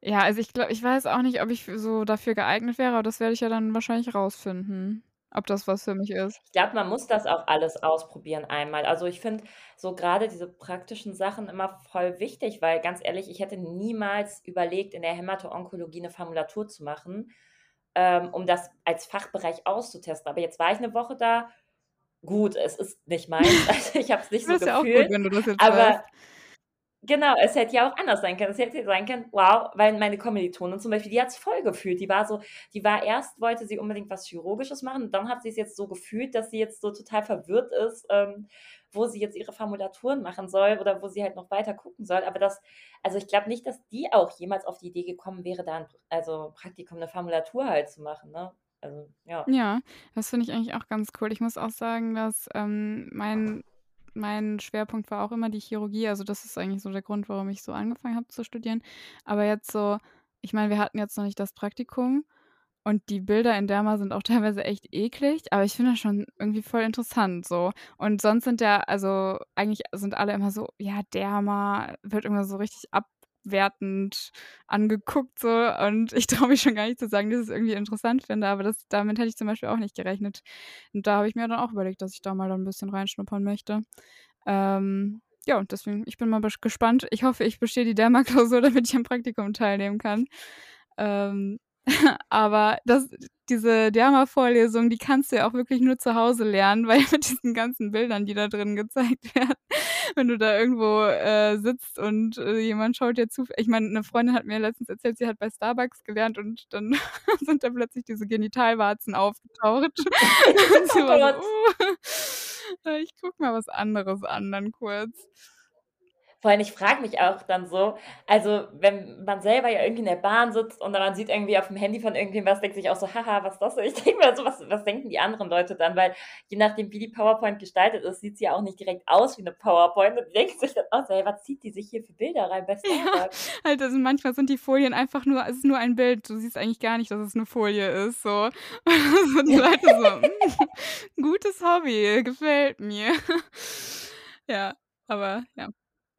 Ja, also ich glaube ich weiß auch nicht, ob ich f so dafür geeignet wäre, aber das werde ich ja dann wahrscheinlich rausfinden, ob das was für mich ist. Ich glaube, man muss das auch alles ausprobieren einmal. Also, ich finde so grade diese praktischen Sachen immer voll wichtig, weil ganz ehrlich, ich hätte niemals überlegt, in der Hämato-Onkologie 'ne Formulatur zu machen, ähm, um das als Fachbereich auszutesten. Aber jetzt war ich 'ne Woche da. Gut, es ist nicht meins. [LAUGHS] Also, ich habe es nicht Aber so ist ja auch gut, gefühlt, wenn du das jetzt weißt. Genau, es hätte ja auch anders sein können. Es hätte sein können, wow, weil meine Kommilitonin zum Beispiel, die hat's voll gefühlt. Die war so die war erst wollte sie unbedingt was Chirurgisches machen und dann hat sie's jetzt so gefühlt, dass sie jetzt so total verwirrt ist, ähm, wo sie jetzt ihre Formulaturen machen soll oder wo sie halt noch weiter gucken soll. Aber das also, ich glaube nicht, dass die auch jemals auf die Idee gekommen wäre, da 'n also, Praktikum 'ne Formulatur halt zu machen, ne? Also, ja. Ja, das finde ich eigentlich auch ganz cool. Ich muss auch sagen, dass, ähm, mein mein Schwerpunkt war auch immer die Chirurgie. Also, das ist eigentlich so der Grund, warum ich so angefangen habe zu studieren. Aber jetzt so ich meine, wir hatten jetzt noch nicht das Praktikum und die Bilder in Derma sind auch [LAUGHS] teilweise echt eklig, aber ich finde das schon irgendwie voll interessant so. Und sonst sind ja also, eigentlich sind alle immer so: „Ja, Derma“, wird immer so richtig abwertend angeguckt so und ich traue mich schon gar nicht zu sagen, dass ich's irgendwie interessant finde, aber das damit hätte ich zum Beispiel auch nicht gerechnet. Und da habe ich mir dann auch überlegt, dass ich da mal dann 'n bisschen reinschnuppern möchte. Ähm, ja, und deswegen ich bin mal gespannt. Ich hoffe, ich bestehe die Derma-Klausur, [LAUGHS] damit ich am Praktikum teilnehmen kann. Ähm, [LAUGHS] aber das diese Derma-Vorlesung, die kannst du ja auch wirklich nur zu Hause lernen, [LAUGHS] weil mit diesen ganzen Bildern, die da drin gezeigt werden, wenn du da irgendwo, äh, sitzt und, äh, jemand schaut dir zu ich meine, 'ne Freundin hat mir letztens erzählt, sie hat bei Starbucks gelernt und dann [LAUGHS] sind da plötzlich diese Genitalwarzen aufgetaucht. [LAUGHS] Und sie Oh war so: Gott. „Oh, äh, [LAUGHS] ich gucke mal was anderes an dann kurz.“ Vor allem, ich frage mich auch dann so also, wenn man selber ja irgendwie in der Bahn sitzt und dann man sieht irgendwie aufm Handy von irgendwem was, denkt sich auch so: „Ha ha, was ist das?“ Ich denke mir so: „Was was denken die anderen Leute dann?“ Weil je nachdem, wie die PowerPoint gestaltet ist, sieht sie ja auch nicht direkt aus wie 'ne PowerPoint und denken sich dann auch so: „Hey, was zieht die sich hier für Bilder rein Ja, Starbucks?“ halt, also, manchmal sind die Folien einfach nur es ist nur ein Bild. Du siehst eigentlich gar nicht, dass es 'ne Folie ist so. [LAUGHS] Und Leute so: „Hm, gutes Hobby, gefällt mir.“ [LAUGHS] Ja, aber ja.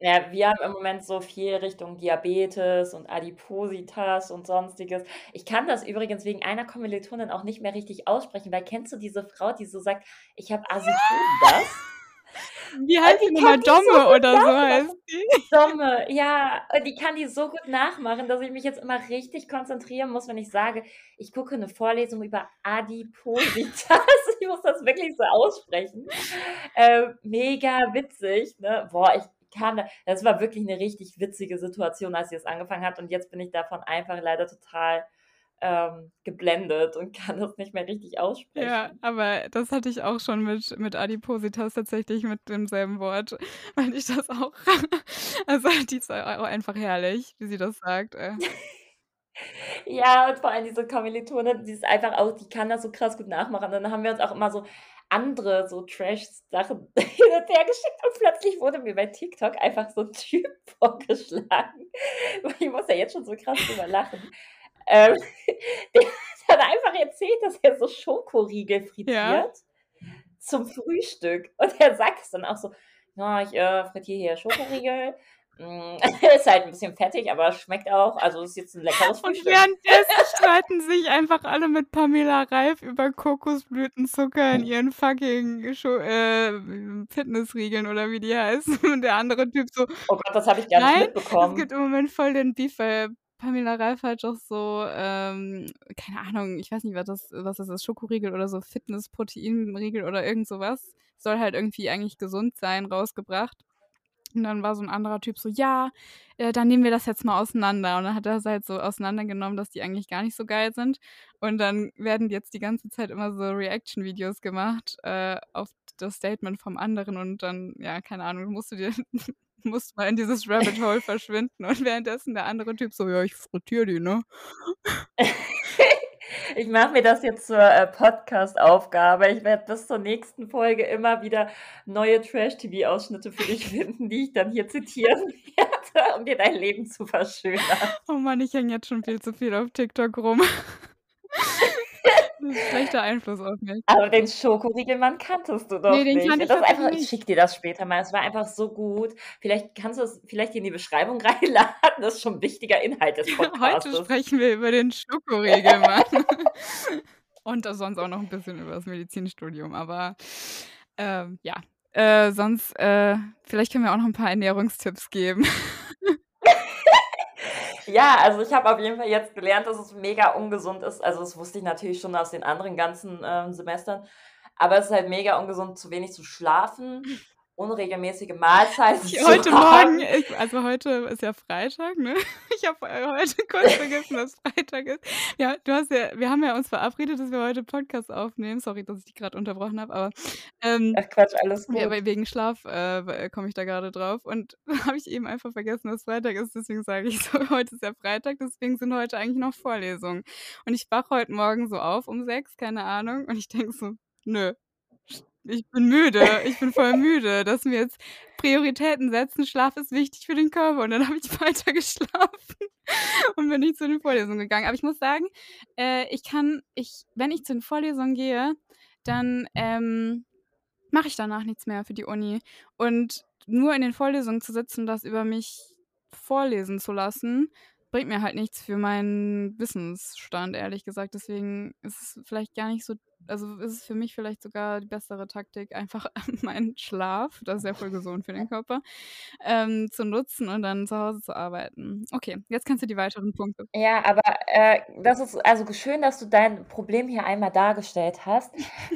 Ja, wir haben im Moment so viel Richtung Diabetes und Adipositas und Sonstiges. Ich kann das übrigens wegen einer Kommilitonin auch nicht mehr richtig aussprechen, weil kennst du diese Frau, die so sagt: „Ich habe Ja! Asipositas?“ [LAUGHS] Wie heißt die die noch mal? kann die so Domme gut oder so heißt die. Domme, ja. Und die kann die so gut nachmachen, dass ich mich jetzt immer richtig konzentrieren muss, wenn ich sage, ich gucke 'ne Vorlesung über Adipositas. [LAUGHS] Ich muss das wirklich so aussprechen. Ähm, mega witzig, ne? Boah, ich kam da das war wirklich 'ne richtig witzige Situation, als sie das angefangen hat und jetzt bin ich davon einfach leider total, ähm, geblendet und [LAUGHS] kann das nicht mehr richtig aussprechen. Ja, aber das hatte ich auch schon mit mit Adipositas tatsächlich mit demselben Wort, [LAUGHS] weil ich das auch [LAUGHS] also, die ist auch einfach herrlich, wie sie das sagt, äh. Ja, und vor allem diese Kommilitonin, die ist einfach auch die kann das so krass gut nachmachen. Dann haben wir uns auch immer so andere so Trash-Sachen [LAUGHS] hin und her geschickt und plötzlich wurde mir bei TikTok einfach so 'n Typ [LAUGHS] vorgeschlagen. Ich muss ja jetzt schon so krass drüber lachen. Ähm, [LAUGHS] der hat einfach erzählt, dass er so Schokoriegel frittiert Ja. zum Frühstück. Und er sagt es dann auch so: „Ja, ich, äh, frittiere hier Schokoriegel. Hm, [LAUGHS] ist halt 'n bisschen fettig, aber schmeckt auch. Also, ist jetzt 'n leckeres Und Frühstück.“ währenddessen [LAUGHS] streiten sich einfach alle mit Pamela Reif über Kokosblütenzucker in ihren fucking Scho äh, Fitnessriegeln oder wie die heißen. [LAUGHS] Und der andere Typ so: Oh Gott, das habe ich gar nicht „Nein, es mitbekommen. gibt im Moment voll den Beef, weil Pamela Reif halt auch so, ähm, keine Ahnung, ich weiß nicht, was das was das ist, Schokoriegel oder so Fitness-Proteinriegel oder irgend so was, soll halt irgendwie eigentlich gesund sein, rausgebracht. Und dann war so 'n anderer Typ so: „Ja, äh, dann nehmen wir das jetzt mal auseinander.“ Und dann hat er's halt so auseinandergenommen, dass die eigentlich gar nicht so geil sind. Und dann werden jetzt die ganze Zeit immer so Reaction-Videos gemacht, äh, auf das Statement vom anderen und dann ja, keine Ahnung, musst du dir [LAUGHS] musst mal in dieses Rabbit Hole [LAUGHS] verschwinden und währenddessen der andere Typ so: „Ja, ich frittiere die, ne?“ [LAUGHS] Ich mache mir das jetzt zur, äh, Podcast-Aufgabe. Ich werde bis zur nächsten Folge immer wieder neue Trash-TV-Ausschnitte für dich finden, die ich dann hier zitieren [LAUGHS] werde, um dir dein Leben zu verschönern. Oh Mann, ich hänge jetzt schon viel zu viel auf TikTok rum. [LAUGHS] Das ist schlechter Einfluss auf mich. Aber den Schokoriegel-Mann kanntest du doch Ne, den nicht. kannte ich Das einfach tatsächlich ich nicht. schicke dir das später mal. Es war einfach so gut. Vielleicht kannst du es vielleicht in die Beschreibung [LAUGHS] reinladen. Das ist schon wichtiger Inhalt des [LAUGHS] Heute Podcastes. sprechen wir über den Schokoriegel-Mann. [LAUGHS] Und, sonst auch noch 'n bisschen über das Medizinstudium, aber, ähm, ja. Äh, sonst, äh vielleicht können wir auch noch 'n paar Ernährungstipps geben. Ja, also, ich habe auf jeden Fall jetzt gelernt, dass es mega ungesund ist. Also, das wusste ich natürlich schon aus den anderen ganzen, ähm, Semestern. Aber es ist halt mega ungesund, zu wenig zu schlafen, unregelmäßige Mahlzeiten Ich heute haben. Morgen ich also, heute ist ja Freitag, ne? [LAUGHS] Ich habe, äh, heute kurz vergessen, dass Freitag ist. Ja, du hast ja wir haben ja uns verabredet, dass wir heute Podcast aufnehmen. Sorry, dass ich dich grad unterbrochen habe, aber, ähm, Ach Quatsch, alles ja, gut. we wegen Schlaf, äh, w komme ich da grade drauf. Und [LAUGHS] habe ich eben einfach vergessen, dass Freitag ist, deswegen sage ich so: [LAUGHS] „Heute ist ja Freitag“, deswegen sind heute eigentlich noch Vorlesungen. Und ich wache heute Morgen so auf um 6, keine Ahnung, und ich denke so: „Nö, ich bin müde. Ich bin voll müde, dass wir jetzt Prioritäten setzen. Schlaf ist wichtig für den Körper.“ Und dann habe ich [LAUGHS] weiter geschlafen und bin nicht zu den Vorlesungen gegangen. Aber ich muss sagen, äh, ich kann ich wenn ich zu den Vorlesungen gehe, dann, ähm, mache ich danach nichts mehr für die Uni. Und nur in den Vorlesungen zu sitzen, das über mich vorlesen zu lassen, bringt mir halt nichts für meinen Wissensstand, ehrlich gesagt. Deswegen ist es vielleicht gar nicht so also, ist es für mich vielleicht sogar die bessere Taktik, einfach [LAUGHS] meinen Schlaf, das ist ja voll gesund für den Körper, ähm, zu nutzen und dann zu Hause zu arbeiten. Okay, jetzt kannst du die weiteren Punkte Ja, aber, äh, das ist also, schön, dass du dein Problem hier einmal dargestellt hast,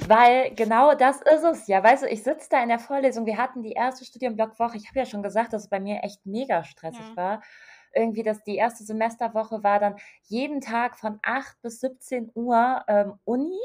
weil genau das ist es ja. Weißt du, ich sitze da in der Vorlesung. Wir hatten die erste Studienblockwoche. Ich habe ja schon gesagt, dass es bei mir echt mega stressig Ja. war. Irgendwie das die erste Semesterwoche war dann jeden Tag von 8 bis 17:00, ähm, Uni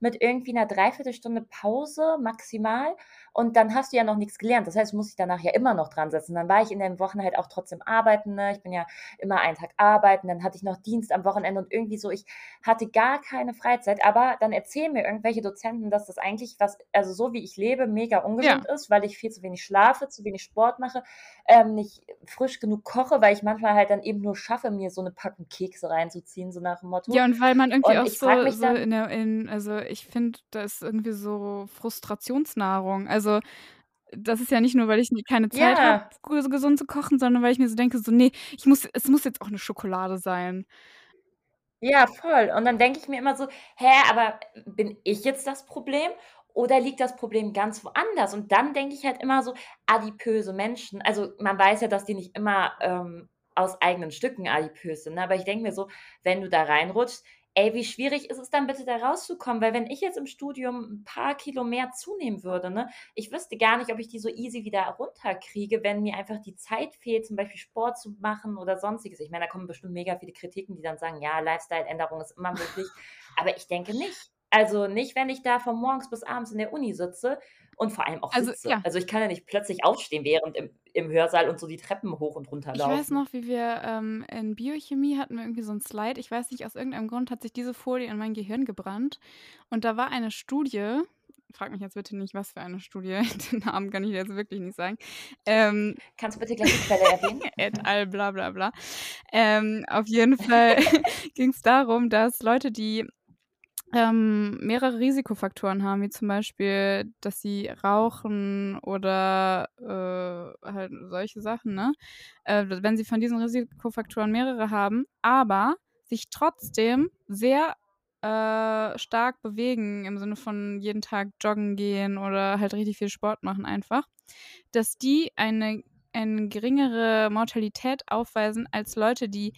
mit irgendwie 'ner Dreiviertelstunde Pause maximal. Und dann hast du ja noch nix gelernt. Das heißt, du musst dich danach ja immer noch dran setzen. Dann war ich in den Wochen halt auch trotzdem arbeiten, ne? Ich bin ja immer einen Tag arbeiten, dann hatte ich noch Dienst am Wochenende und irgendwie so ich hatte gar keine Freizeit. Aber dann erzählen mir irgendwelche Dozenten, dass das eigentlich was also, so wie ich lebe, mega ungesund Ja. ist, weil ich viel zu wenig schlafe, zu wenig Sport mache, ähm, nicht frisch genug koche, weil ich manchmal halt dann eben nur schaffe, mir so 'ne Packung Kekse reinzuziehen, so nach dem Motto. Ja, und weil man irgendwie Und auch ich so so in der in also, ich finde, da ist irgendwie so Frustrationsnahrung. Also, das ist ja nicht nur, weil ich keine Zeit habe, Ja. ges gesund zu kochen, sondern weil ich mir so denke, so: „Ne, ich muss es muss jetzt auch 'ne Schokolade sein.“ Ja, voll. Und dann denke ich mir immer so: „Hä, aber bin ich jetzt das Problem oder liegt das Problem ganz woanders?“ Und dann denke ich halt immer so, adipöse Menschen also, man weiß ja, dass die nicht immer, ähm, aus eigenen Stücken adipös sind, ne? Aber ich denke mir so, wenn du da reinrutschst ey, wie schwierig ist es dann bitte, da rauszukommen? Weil wenn ich jetzt im Studium 'n paar Kilo mehr zunehmen würde, ne, ich wüsste gar nicht, ob ich die so easy wieder runterkriege, wenn mir einfach die Zeit fehlt, zum Beispiel Sport zu machen oder Sonstiges. Ich meine, da kommen bestimmt mega viele Kritiken, die dann sagen: „Ja, Lifestyle-Änderung ist immer möglich.“ Aber ich denke nicht. Also, nicht, wenn ich da von morgens bis abends in der Uni sitze und vor allem auch Also, sitze. ja. Also, ich kann ja nicht plötzlich aufstehen während im im Hörsaal und so die Treppen hoch und runter Ich weiß laufen. noch, wie wir, ähm in Biochemie hatten wir irgendwie so 'n Slide. Ich weiß nicht, aus irgendeinem Grund hat sich diese Folie in mein Gehirn gebrannt. Und da war eine Studie frag mich jetzt bitte nicht, was für eine Studie, [LAUGHS] den Namen kann ich jetzt wirklich nicht sagen. Ähm, Kannst du bitte gleich die Quelle erwähnen? [LAUGHS] et al. bla bla bla. Ähm, auf jeden Fall [LAUGHS] ging's darum, dass Leute, die, ähm, mehrere Risikofaktoren haben, wie zum Beispiel, dass sie rauchen oder, äh, halt solche Sachen, ne? Äh, wenn sie von diesen Risikofaktoren mehrere haben, aber sich trotzdem sehr, äh, stark bewegen im Sinne von jeden Tag joggen gehen oder halt richtig viel Sport machen einfach, dass die eine eine geringere Mortalität aufweisen als Leute, die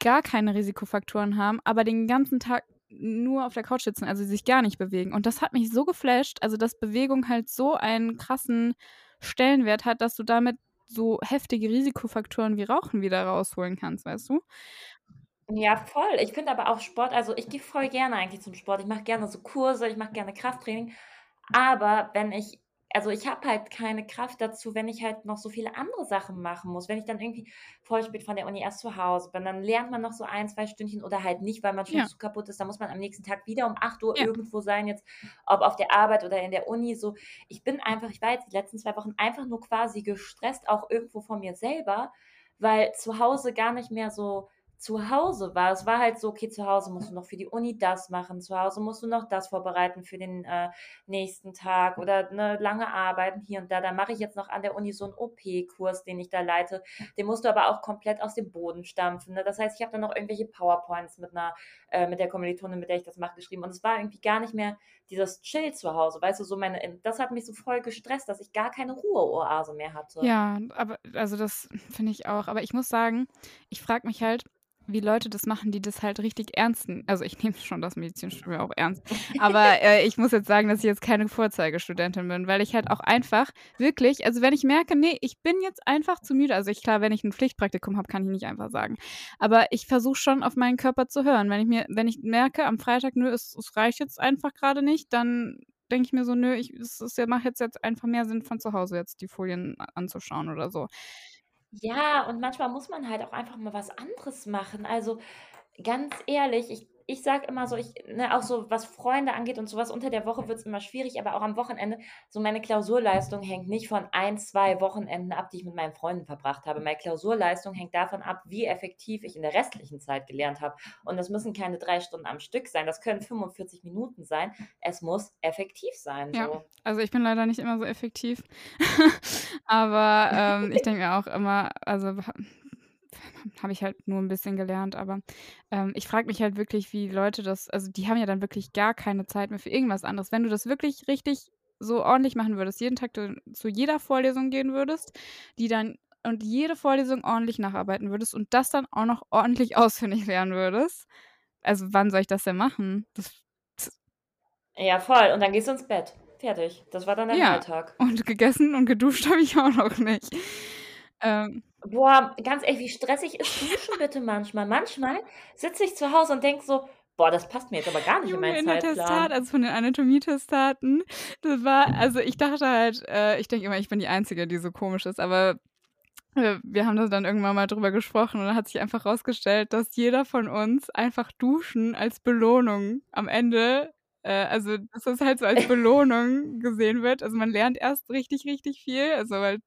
gar keine Risikofaktoren haben, aber den ganzen Tag nur auf der Couch sitzen, also sich gar nicht bewegen. Und das hat mich so geflasht, also, dass Bewegung halt so einen krassen Stellenwert hat, dass du damit so heftige Risikofaktoren wie Rauchen wieder rausholen kannst, weißt du? Ja, voll. Ich finde aber auch Sport also, ich gehe voll gerne eigentlich zum Sport. Ich mache gerne so Kurse, ich mache gerne Krafttraining. Aber wenn ich also, ich habe halt keine Kraft dazu, wenn ich halt noch so viele andere Sachen machen muss. Wenn ich dann irgendwie voll spät von der Uni erst zu Hause bin, dann lernt man noch so 1, 2 Stündchen oder halt nicht, weil man schon Ja. zu kaputt ist. Dann muss man am nächsten Tag wieder um 8:00 Ja. irgendwo sein, jetzt ob auf der Arbeit oder in der Uni so. Ich bin einfach ich war jetzt die letzten 2 Wochen einfach nur quasi gestresst, auch irgendwo von mir selber, weil zu Hause gar nicht mehr so zu Hause war. Es war halt so: Okay, zu Hause musst du noch für die Uni das machen, zu Hause musst du noch das vorbereiten für den, äh, nächsten Tag oder, ne, lange arbeiten hier und da. Dann mache ich jetzt noch an der Uni so 'n OP-Kurs, den ich da leite. Den musst du aber auch komplett aus dem Boden stampfen, ne? Das heißt, ich habe dann noch irgendwelche PowerPoints mit 'ner äh, mit der Kommilitonin, mit der ich das mache, geschrieben. Und es war irgendwie gar nicht mehr dieses Chill zu Hause, weißt du, so meine in das hat mich so voll gestresst, dass ich gar keine Ruheoase mehr hatte. Ja, aber also, das finde ich auch. Aber ich muss sagen, ich frage mich halt, wie Leute das machen, die das halt richtig ernst n also, ich nehme schon das Medizinstudium auch ernst. [LAUGHS] Aber, äh, ich muss jetzt sagen, dass ich jetzt keine Vorzeigestudentin bin, weil ich halt auch einfach wirklich also, wenn ich merke: „Ne, ich bin jetzt einfach zu müde“ also, ich klar, wenn ich 'n Pflichtpraktikum habe, kann ich nicht einfach sagen. Aber ich versuche schon, auf meinen Körper zu hören. Wenn ich mir wenn ich merke am Freitag: „Nö, es es reicht jetzt einfach grade nicht“, dann denke ich mir so: „Nö, ich es ja macht jetzt jetzt einfach mehr Sinn, von zu Hause jetzt die Folien anzuschauen oder so.“ Ja, und manchmal muss man halt auch einfach mal was anderes machen. Also, ganz ehrlich, ich ich sage immer so, ich ne, auch so was Freunde angeht und so was, unter der Woche wird's immer schwierig, aber auch am Wochenende so meine Klausurleistung hängt nicht von 1, 2 Wochenenden ab, die ich mit meinen Freunden verbracht habe. Meine Klausurleistung hängt davon ab, wie effektiv ich in der restlichen Zeit gelernt habe. Und das müssen keine 3 Stunden am Stück sein, das können 45 Minuten sein. Es muss effektiv sein, Ja, so. also, ich bin leider nicht immer so effektiv. [LAUGHS] Aber, ähm, ich denke mir auch immer also, [LAUGHS] habe ich halt nur 'n bisschen gelernt, aber, ähm, ich frage mich halt wirklich, wie Leute das also, die haben ja dann wirklich gar keine Zeit mehr für irgendwas anderes. Wenn du das wirklich richtig so ordentlich machen würdest, jeden Tag du zu jeder Vorlesung gehen würdest, die dann und jede Vorlesung ordentlich nacharbeiten würdest und das dann auch noch ordentlich [LAUGHS] auswendig lernen würdest. Also, wann soll ich das denn machen? Das z Ja, voll. Und dann gehst du ins Bett. Fertig. Das war dann dein Ja, Alltag. und gegessen und geduscht [LAUGHS] habe ich auch noch nicht. Ähm Boah, ganz ehrlich, wie stressig ist Duschen bitte manchmal? Manchmal sitze ich zu Hause und denke so: „Boah, das passt mir jetzt aber gar nicht in Junge, meinen in der Testat Zeitplan.“ also, von den Anatomie-Testaten, das war also, ich dachte halt äh, ich denke immer, ich bin die Einzige, die so komisch ist, aber, äh, wir haben da dann irgendwann mal drüber gesprochen und dann hat sich einfach rausgestellt, dass jeder von uns einfach Duschen als Belohnung am Ende äh, also, dass das halt so als [LAUGHS] Belohnung gesehen wird. Also, man lernt erst richtig, richtig viel, also, weil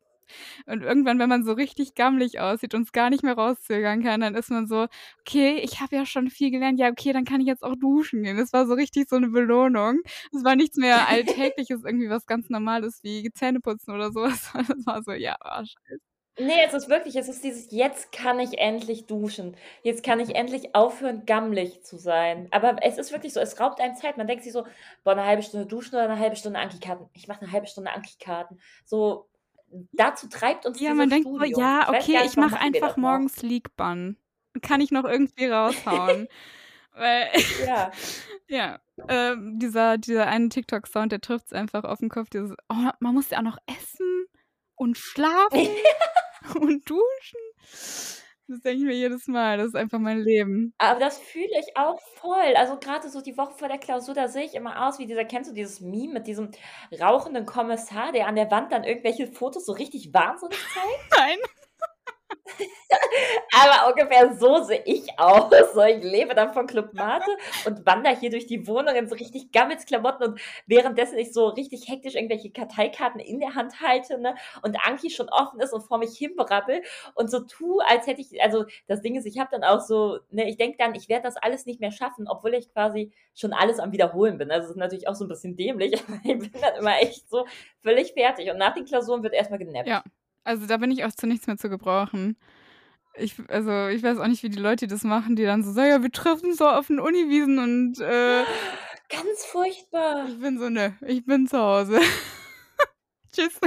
und irgendwann, wenn man so richtig gammelig aussieht und es gar nicht mehr rauszögern kann, dann ist man so: „Okay, ich habe ja schon viel gelernt. Ja, okay, dann kann ich jetzt auch duschen gehen.“ Das war so richtig so 'ne Belohnung. Es war nichts mehr [LAUGHS] Alltägliches, irgendwie was ganz Normales wie Zähneputzen oder so was. Das war so: „Ja, oh, scheiße.“ Ne, es ist wirklich es ist dieses: „Jetzt kann ich endlich duschen. Jetzt kann ich endlich aufhören, gammelig zu sein.“ Aber es ist wirklich so, es raubt einem Zeit. Man denkt sich so: „Boah, 'ne 1/2 Stunde duschen oder 'ne 1/2 Stunde Anki-Karten. Ich mache 'ne 1/2 Stunde Anki-Karten.“ So, dazu treibt uns Ja, man denkt so. „Ja, Ich okay, ich warum mache einfach morgens League-Bahn. Kann ich noch irgendwie raushauen.“ [LAUGHS] Weil Ja. [LAUGHS] ja, ähm, dieser dieser eine TikTok-Sound, der trifft's einfach auf 'n Kopf, dieses: „Oh, man muss ja auch noch essen und schlafen [LAUGHS] und duschen.“ Das denke ich mir jedes Mal, das ist einfach mein Leben. Aber das fühle ich auch voll. Also, grade so die Woche vor der Klausur, da sehe ich immer aus wie dieser kennst du dieses Meme mit diesem rauchenden Kommissar, der an der Wand dann irgendwelche Fotos so richtig wahnsinnig zeigt? [LAUGHS] Nein. [LAUGHS] Aber ungefähr so sehe ich aus. So, ich lebe dann von Club Mate [LAUGHS] und wandere hier durch die Wohnung in so richtig Gammelsklamotten und währenddessen ich so richtig hektisch irgendwelche Karteikarten in der Hand halte, ne, und Anki schon offen ist und vor mich hin brabbel und so tue, als hätte ich also, das Ding ist, ich habe dann auch so ne, ich denke dann, ich werde das alles nicht mehr schaffen, obwohl ich quasi schon alles am Wiederholen bin. Also, das ist natürlich auch so 'n bisschen dämlich, [LAUGHS] aber ich bin dann immer echt so völlig fertig und nach den Klausuren wird erst mal genappt. Ja, also, da bin ich auch zu nichts mehr zu gebrauchen. Ich also, ich weiß auch nicht, wie die Leute das machen, die dann so sagen: „Ja, wir treffen doch auf den Uniwiesen und, äh“ [GASPS] Ganz furchtbar. Ich bin so: „Ne, ich bin zu Hause. [LAUGHS] Tschüss.“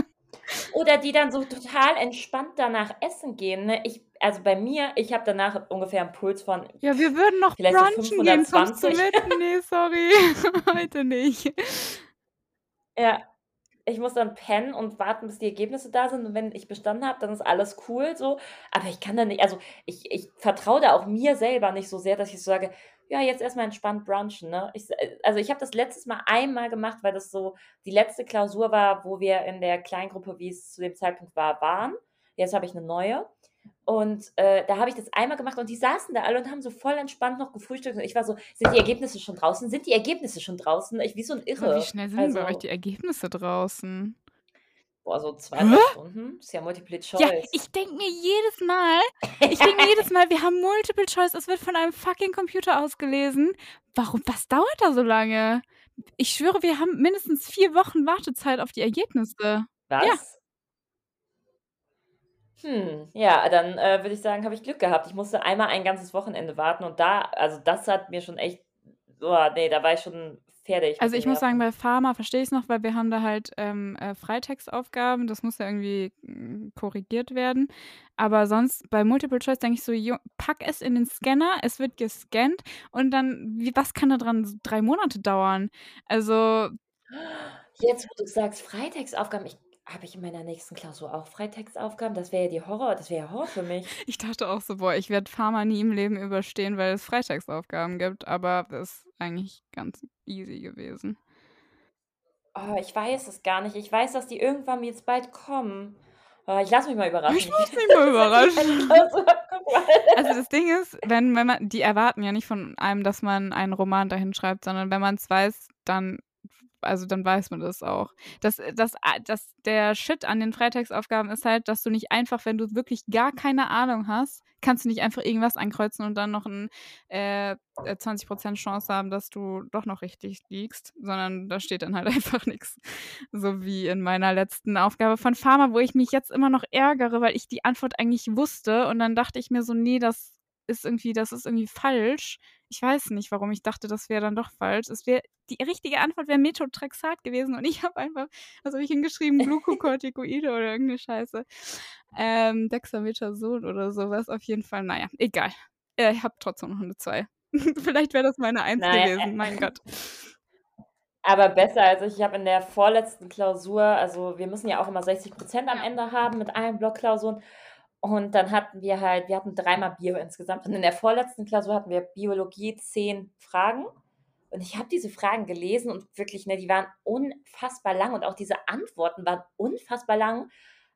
Oder die dann so total entspannt danach essen gehen, ne? Ich also, bei mir ich habe danach ungefähr 'n Puls von „Ja, wir würden noch vielleicht so brunchen gehen, kommst du 520. mit?“ „Ne, sorry, [LAUGHS] heute nicht.“ Ja. Ich muss dann pennen und warten, bis die Ergebnisse da sind und wenn ich bestanden habe, dann ist alles cool so. Aber ich kann da nicht also, ich ich vertraue da auch mir selber nicht so sehr, dass ich so sage: „Ja, jetzt erst mal entspannt brunchen“, ne? Ich also, ich habe das letztes Mal einmal gemacht, weil das so die letzte Klausur war, wo wir in der Kleingruppe, wie es zu dem Zeitpunkt war, waren. Jetzt habe ich 'ne neue und, äh, da habe ich das einmal gemacht und die saßen da alle und haben so voll entspannt noch gefrühstückt und ich war so: „Sind die Ergebnisse schon draußen? Sind die Ergebnisse schon draußen?“ Ich wie so 'n Aber wie Irre. schnell sind denn bei euch Also die Ergebnisse draußen? Boah, so 2, 3 Hä? Stunden. Ist ja Multiple Ja, Choice. ich denke mir jedes Mal ich denke mir [LAUGHS] jedes Mal, wir haben Multiple Choice, es wird von einem fucking Computer ausgelesen. Warum was dauert da so lange? Ich schwöre, wir haben mindestens 4 Wochen Wartezeit auf die Ergebnisse. Ja. Hm, ja, dann, äh, würde ich sagen, habe ich Glück gehabt. Ich musste einmal ein ganzes Wochenende warten und da also, das hat mir schon echt boah, ne, da war ich schon fertig mit Also, den ich muss sagen, Nerven. bei Pharma verstehe ich's noch, weil wir haben da halt, ähm, äh, Freitextaufgaben. Das muss ja irgendwie, hm, korrigiert werden. Aber sonst bei Multiple Choice denke ich so: „Jo, pack es in den Scanner, es wird gescannt und dann wie was kann da dran 3 Monate dauern?“ Also Jetzt, wo du sagst Freitextaufgaben, ich habe ich in meiner nächsten Klausur auch Freitextaufgaben? Das wäre ja die Horror das wäre ja Horror für mich. [LAUGHS] Ich dachte auch so: „Boah, ich werde Pharma nie im Leben überstehen, weil es Freitagsaufgaben gibt“, aber das ist eigentlich ganz easy gewesen. Oh, ich weiß es gar nicht. Ich weiß, dass die irgendwann jetzt bald kommen. Oh, ich lasse mich mal Ich überraschen. lasse mich mal überraschen. [LAUGHS] Also, das Ding ist, wenn wenn man die erwarten ja nicht von einem, dass man einen Roman dahin schreibt, sondern wenn man's weiß, dann also, dann weiß man das auch. Das das a das der Shit an den Freitagsaufgaben ist halt, dass du nicht einfach, wenn du wirklich gar keine Ahnung hast kannst du nicht einfach irgendwas ankreuzen und dann noch 'n, äh, äh, 20 % Chance haben, dass du doch noch richtig liegst, sondern da steht dann halt [LAUGHS] einfach nix. So wie in meiner letzten Aufgabe von Pharma, wo ich mich jetzt immer noch ärgere, weil ich die Antwort eigentlich wusste und dann dachte ich mir so: „Ne, das ist irgendwie das ist irgendwie falsch.“ Ich weiß nicht, warum ich dachte, das wäre dann doch falsch. Es wäre die richtige Antwort wäre Methotrexat gewesen und ich [LAUGHS] habe einfach was habe ich hingeschrieben? Glucocorticoide oder irgend 'ne Scheiße. Ähm, Dexamethason oder so was auf jeden Fall. Na ja, egal. Äh, ich habe trotzdem noch 'ne 2. [LAUGHS] Vielleicht wäre das meine 1 Na ja, gewesen, mein [LAUGHS] Gott. Aber besser als ich. Ich habe in der vorletzten Klausur also, wir müssen ja auch immer 60 % am. Ende haben mit allen Blockklausuren und dann hatten wir halt wir hatten dreimal Bio insgesamt. Und in der vorletzten Klausur hatten wir Biologie 10 Fragen. Und ich habe diese Fragen gelesen und wirklich, ne, die waren unfassbar lang und auch diese Antworten waren unfassbar lang,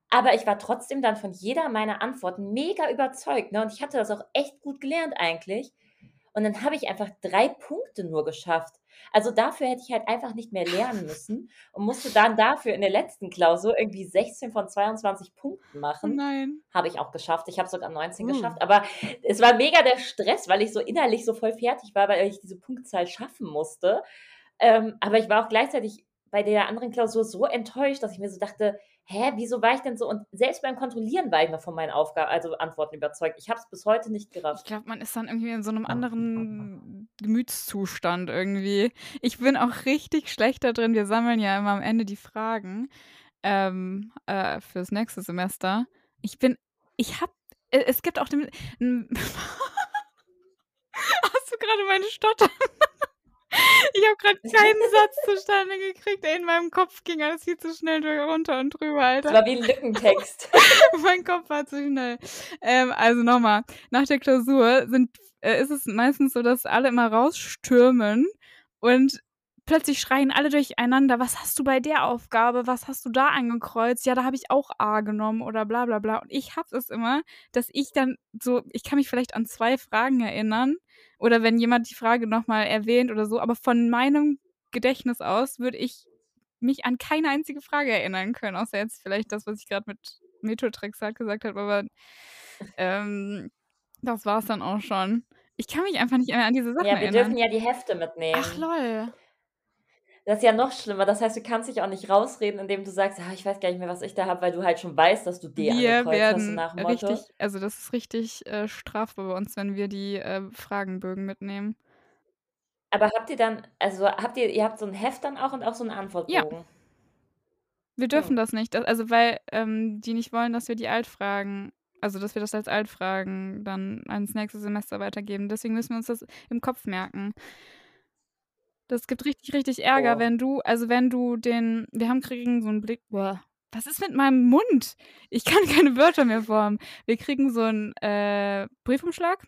aber ich war trotzdem dann von jeder meiner Antworten mega überzeugt, ne, und ich hatte das auch echt gut gelernt eigentlich. Und dann habe ich einfach 3 Punkte nur geschafft. Also, dafür hätte ich halt einfach nicht mehr lernen müssen und musste dann dafür in der letzten Klausur irgendwie 16 von 22 Punkten Oh machen. nein. Habe ich auch geschafft. Ich habe sogar 19 Uh. geschafft, aber es war mega der Stress, weil ich so innerlich so voll fertig war, weil ich diese Punktzahl schaffen musste. Ähm, aber ich war auch gleichzeitig bei der anderen Klausur so enttäuscht, dass ich mir so dachte: „Hä, wieso war ich denn so“ und selbst beim Kontrollieren war ich noch von meinen Aufga also, Antworten überzeugt. Ich habe es bis heute nicht Ich gerafft. glaube, man ist dann irgendwie in so 'nem anderen Gemütszustand irgendwie. Ich bin auch richtig schlecht da drin wir sammeln ja immer am Ende die Fragen, ähm, äh, fürs nächste Semester. Ich bin ich habe e es gibt auch den [LAUGHS] Hast du gerade meine Stotter. Ich habe gerade [LAUGHS] keinen Satz zustande gekriegt. Ey, in meinem Kopf ging alles viel zu schnell runter und drüber, Alter. Das war wie ein Lückentext. [LAUGHS] mein Kopf war zu schnell. Ähm, also nochmal, nach der Klausur sind, äh, ist es meistens so, dass alle immer rausstürmen und plötzlich schreien alle durcheinander, was hast du bei der Aufgabe, was hast du da angekreuzt? Ja, da habe ich auch A genommen oder bla bla bla. Und ich habe es immer, dass ich dann so, ich kann mich vielleicht an zwei Fragen erinnern oder wenn jemand die Frage nochmal erwähnt oder so, aber von meinem Gedächtnis aus würde ich mich an keine einzige Frage erinnern können, außer jetzt vielleicht das, was ich gerade mit Metrotrix halt gesagt habe, aber ähm, das war es dann auch schon. Ich kann mich einfach nicht mehr an diese Sachen Ja, wir erinnern. dürfen ja die Hefte mitnehmen. Ach lol. Das ist ja noch schlimmer. Das heißt, du kannst dich auch nicht rausreden, indem du sagst: „Ah, ich weiß gar nicht mehr, was ich da habe“, weil du halt schon weißt, dass du D Wir angekreuzt hast, werden nach richtig also, das ist richtig, äh, strafbar bei uns, wenn wir die, äh, Fragenbögen mitnehmen. Aber habt ihr dann also, habt ihr ihr habt so 'n Heft dann auch und auch so Ja. Antwortbogen? Wir dürfen Hm. das nicht, also, weil, ähm, die nicht wollen, dass wir die Altfragen also, dass wir das als Altfragen dann ans nächste Semester weitergeben. Deswegen müssen wir uns das im Kopf merken. Das gibt richtig, richtig Ärger, Oh. wenn du also, wenn du den wir haben kriegen so 'n Blick boah, was ist mit meinem Mund? Ich kann [LAUGHS] keine Wörter mehr formen. Wir kriegen so 'n, äh, Briefumschlag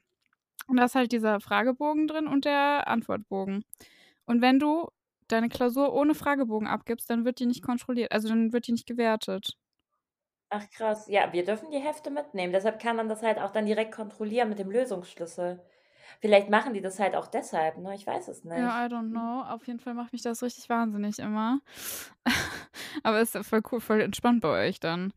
und da ist halt dieser Fragebogen drin und der Antwortbogen. Und wenn du deine Klausur ohne Fragebogen abgibst, dann wird die nicht kontrolliert, also, dann wird die nicht gewertet. Ach krass. Ja, wir dürfen die Hefte mitnehmen. Deshalb kann man das halt auch dann direkt kontrollieren mit dem Lösungsschlüssel. Vielleicht machen die das halt auch deshalb, ne? Ich weiß es nicht. Ja, I don't know. Auf jeden Fall macht mich das richtig wahnsinnig immer. [LAUGHS] Aber ist ja voll cool, voll entspannt bei euch dann.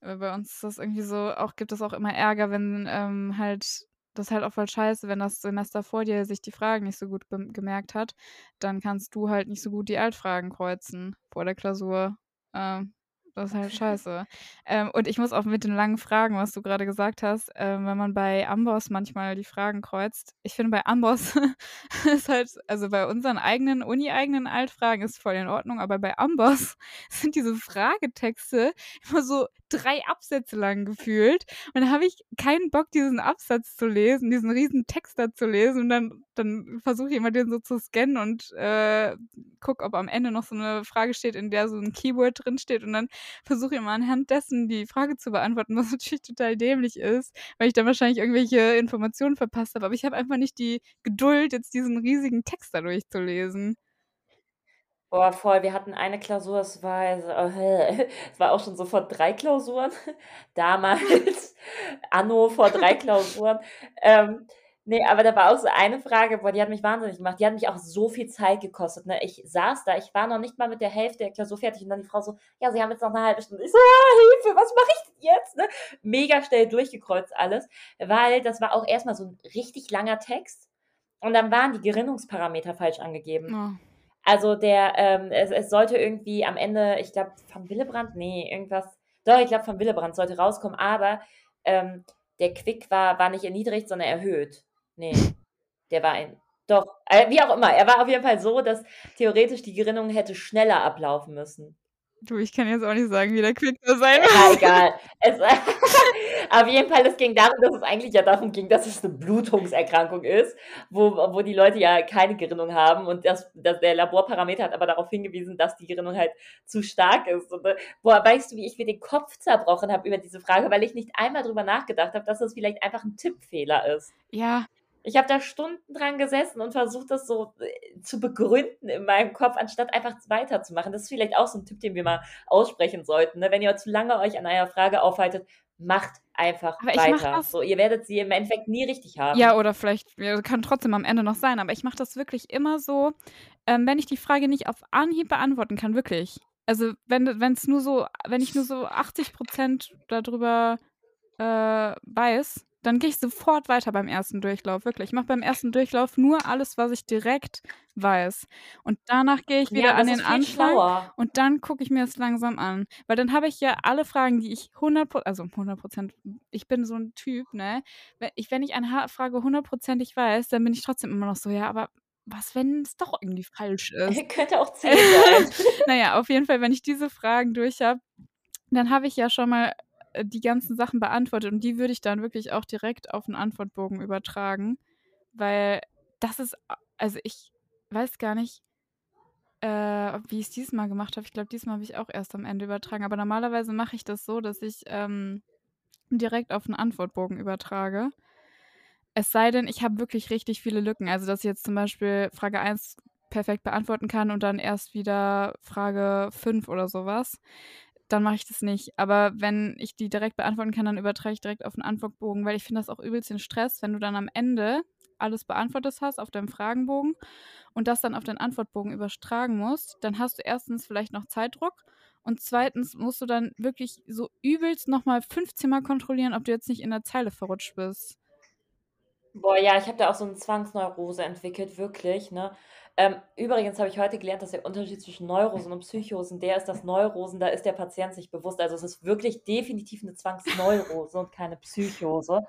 Bei uns ist das irgendwie so auch gibt es auch immer Ärger, wenn, ähm, halt das ist halt auch voll scheiße, wenn das Semester vor dir sich die Fragen nicht so gut gemerkt hat, dann kannst du halt nicht so gut die Altfragen kreuzen vor der Klausur. Ähm, das ist halt [LAUGHS] scheiße. Ähm, und ich muss auch mit den langen Fragen, was du grade gesagt hast, ähm, wenn man bei Amboss manchmal die Fragen kreuzt ich finde, bei Amboss [LAUGHS] ist halt also, bei unseren eigenen unieigenen Altfragen ist voll in Ordnung, aber bei Amboss [LAUGHS] sind diese Fragetexte immer so 3 Absätze lang gefühlt. Und dann habe ich keinen Bock, diesen Absatz zu lesen, diesen riesen Text da zu lesen und dann dann versuche ich immer, den so zu scannen und, äh, gucke, ob am Ende noch so 'ne Frage steht, in der so 'n Keyword drinsteht und dann versuche ich immer anhand dessen die Frage zu beantworten, was [LAUGHS] natürlich total dämlich ist, weil ich dann wahrscheinlich irgendwelche Informationen verpasst habe. Aber ich habe einfach nicht die Geduld, jetzt diesen riesigen Text da durchzulesen. Boah, voll. Wir hatten eine Klausur, es war [LAUGHS] es war auch schon so vor 3 Klausuren. [LAUGHS] Damals, [LAUGHS] anno vor 3 Klausuren. Ähm, ne, aber da war auch so eine Frage, boah, die hat mich wahnsinnig gemacht. Die hat mich auch so viel Zeit gekostet, ne? Ich saß da, ich war noch nicht mal mit der Hälfte der Klausur fertig und dann die Frau so: „Ja, Sie haben jetzt noch 'ne halbe Stunde.“ Ich so: „Ah, Hilfe, was mache ich denn jetzt“, ne? Mega schnell durchgekreuzt alles, weil das war auch erst mal so 'n richtig langer Text und dann waren die Gerinnungsparameter falsch angegeben. Oh. Also, der, ähm es es sollte irgendwie am Ende, ich glaube, von Willebrand? Ne, irgendwas doch, ich glaube, von Willebrand sollte rauskommen, aber, ähm, der Quick war war nicht erniedrigt, sondern erhöht. Ne, der war ein doch, äh, wie auch immer. Er war auf jeden Fall so, dass theoretisch die Gerinnung hätte schneller ablaufen müssen. Du, ich kann jetzt auch nicht sagen, wie der Quick da sein Ja, muss. egal. Es [LAUGHS] [LAUGHS] auf jeden Fall, es ging darum, dass es eigentlich ja darum ging, dass es 'ne Blutungserkrankung ist, wo wo die Leute ja keine Gerinnung haben und das das der Laborparameter hat aber darauf hingewiesen, dass die Gerinnung halt zu stark ist und, äh, boah, weißt du, wie ich mir den Kopf zerbrochen habe über diese Frage, weil ich nicht einmal drüber nachgedacht habe, dass das vielleicht einfach 'n Tippfehler ist. Ja. Ich habe da Stunden dran gesessen und versucht, das so, äh, zu begründen in meinem Kopf, anstatt einfach weiterzumachen. Das ist vielleicht auch so 'n Tipp, den wir mal aussprechen sollten, ne? Wenn ihr zu lange euch an einer Frage aufhaltet, macht einfach Aber ich mache weiter. das So, ihr werdet sie im Endeffekt nie richtig haben. Ja, oder vielleicht kann trotzdem am Ende noch sein, aber ich mache das wirklich immer so, ähm, wenn ich die Frage nicht auf Anhieb beantworten kann, wirklich. Also, wenn wenn's nur so wenn ich nur so 80 da drüber, äh, weiß, dann gehe ich sofort weiter beim ersten Durchlauf, wirklich. Ich mache beim ersten Durchlauf nur alles, was ich direkt weiß. Und danach gehe ich wieder Ja, an den Anfang schlauer. und dann gucke ich mir das langsam an. Weil dann habe ich ja alle Fragen, die ich 100 Pro also 100 ich bin so 'n Typ, ne? We ich wenn ich eine Frage hundertprozentig weiß, dann bin ich trotzdem immer noch so: „Ja, aber was, wenn's doch irgendwie falsch [LAUGHS] ist?“ Könnte auch [LAUGHS] 10 sein. Na ja, auf jeden Fall, wenn ich diese Fragen durch habe, dann habe ich ja schon mal, die ganzen Sachen beantwortet und die würde ich dann wirklich auch direkt auf 'n Antwortbogen übertragen, weil das ist also, ich weiß gar nicht äh, wie ich's dieses Mal gemacht habe. Ich glaube, diesmal habe ich auch erst am Ende übertragen, aber normalerweise mache ich das so, dass ich, ähm, direkt auf 'n Antwortbogen übertrage. Es sei denn, ich habe wirklich richtig viele Lücken. Also, dass ich jetzt zum Beispiel Frage 1 perfekt beantworten kann und dann erst wieder Frage 5 oder so was, dann mache ich das nicht. Aber wenn ich die direkt beantworten kann, dann übertrage ich direkt auf 'n Antwortbogen, weil ich finde das auch übelst den Stress, wenn du dann am Ende alles beantwortet hast auf deinem Fragenbogen und das dann auf deinen Antwortbogen übertragen musst, dann hast du 1. vielleicht noch Zeitdruck und 2. musst du dann wirklich so übelst noch mal 15 Mal kontrollieren, ob du jetzt nicht in der Zeile verrutscht bist. Boah, ja, ich habe da auch so 'ne Zwangsneurose entwickelt, wirklich, ne? Ähm, übrigens habe ich heute gelernt, dass der Unterschied zwischen Neurosen und Psychosen der ist, dass Neurosen, da ist der Patient sich bewusst. Also, es ist wirklich definitiv 'ne Zwangsneurose und keine Psychose.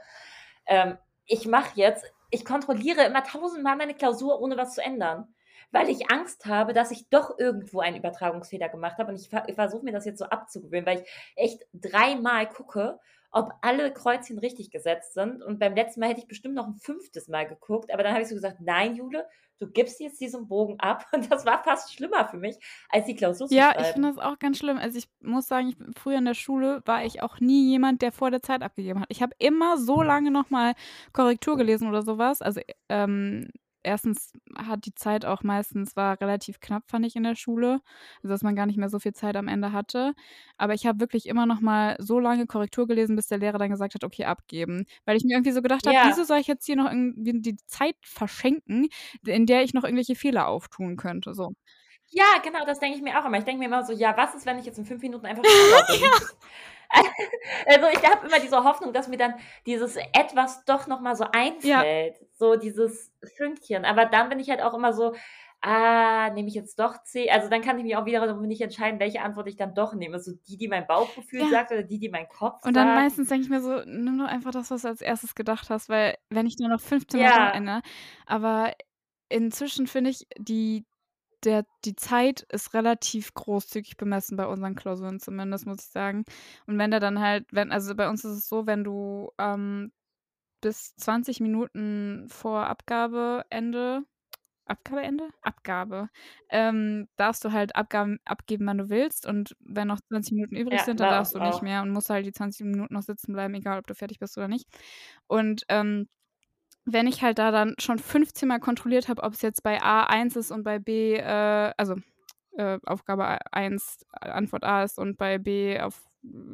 Ähm, ich mache jetzt ich kontrolliere immer tausendmal meine Klausur, ohne was zu ändern, weil ich Angst habe, dass ich doch irgendwo einen Übertragungsfehler gemacht habe und ich versuche mir das jetzt so abzugewöhnen, weil ich echt dreimal gucke, ob alle Kreuzchen richtig gesetzt sind und beim letzten Mal hätte ich bestimmt noch 'n 5. Mal geguckt, aber dann habe ich so gesagt: „Nein, Jule, du gibst jetzt diesen Bogen ab.“ [LAUGHS] Und das war fast schlimmer für mich, als die Klausur zu Ja, ich finde das auch ganz schlimm. Also, ich muss sagen, ich früher in der Schule war ich auch nie jemand, der vor der Zeit abgegeben hat. Ich habe immer so lange noch mal Korrektur gelesen oder so was. Also, ähm, 1. hat die Zeit auch meistens war relativ knapp, fand ich in der Schule, also, dass man gar nicht mehr so viel Zeit am Ende hatte. Aber ich habe wirklich immer noch mal so lange Korrektur gelesen, bis der Lehrer dann gesagt hat: „Okay, abgeben.“ Weil ich mir irgendwie so gedacht habe: Ja. „Wieso soll ich jetzt hier noch irgendwie die Zeit verschenken, in der ich noch irgendwelche Fehler auftun könnte?“ So. Ja, genau, das denke ich mir auch immer. Ich denke mir immer so: „Ja, was ist, wenn ich jetzt in 5 Minuten einfach [LAUGHS] schneller bin?“ Ja. [LAUGHS] Also, ich habe immer diese Hoffnung, dass mir dann dieses Etwas doch noch mal so Ja. einfällt, so dieses Fünkchen. Aber dann bin ich halt auch immer so: „Ah, nehme ich jetzt doch C?“ Also, dann kann ich mich auch wiederum nicht entscheiden, welche Antwort ich dann doch nehme. So die, die mein Bauchgefühl Ja. sagt oder die, die mein Kopf Und dann sagt. meistens denke ich mir so: „Nimm doch einfach das, was du als 1. gedacht hast“, weil wenn ich nur noch 15 Mal Ja. umändere aber inzwischen finde ich, die der die Zeit ist relativ großzügig bemessen bei unseren Klausuren zumindest, muss ich sagen. Und wenn der dann halt wenn also, bei uns ist es so, wenn du, ähm, bis 20 Minuten vor Abgabeende Abgabeende? Abgabe, ähm, darfst du halt Abgaben abgeben, wann du willst und wenn noch 20 Minuten übrig Ja, sind, dann darfst du nicht auch. mehr und musst halt die 20 Minuten noch sitzen bleiben, egal ob du fertig bist oder nicht. Und, ähm, wenn ich halt da dann schon 15 Mal kontrolliert habe, ob's jetzt bei A 1 ist und bei B, äh also, äh, Aufgabe a 1 Antwort A ist und bei B auf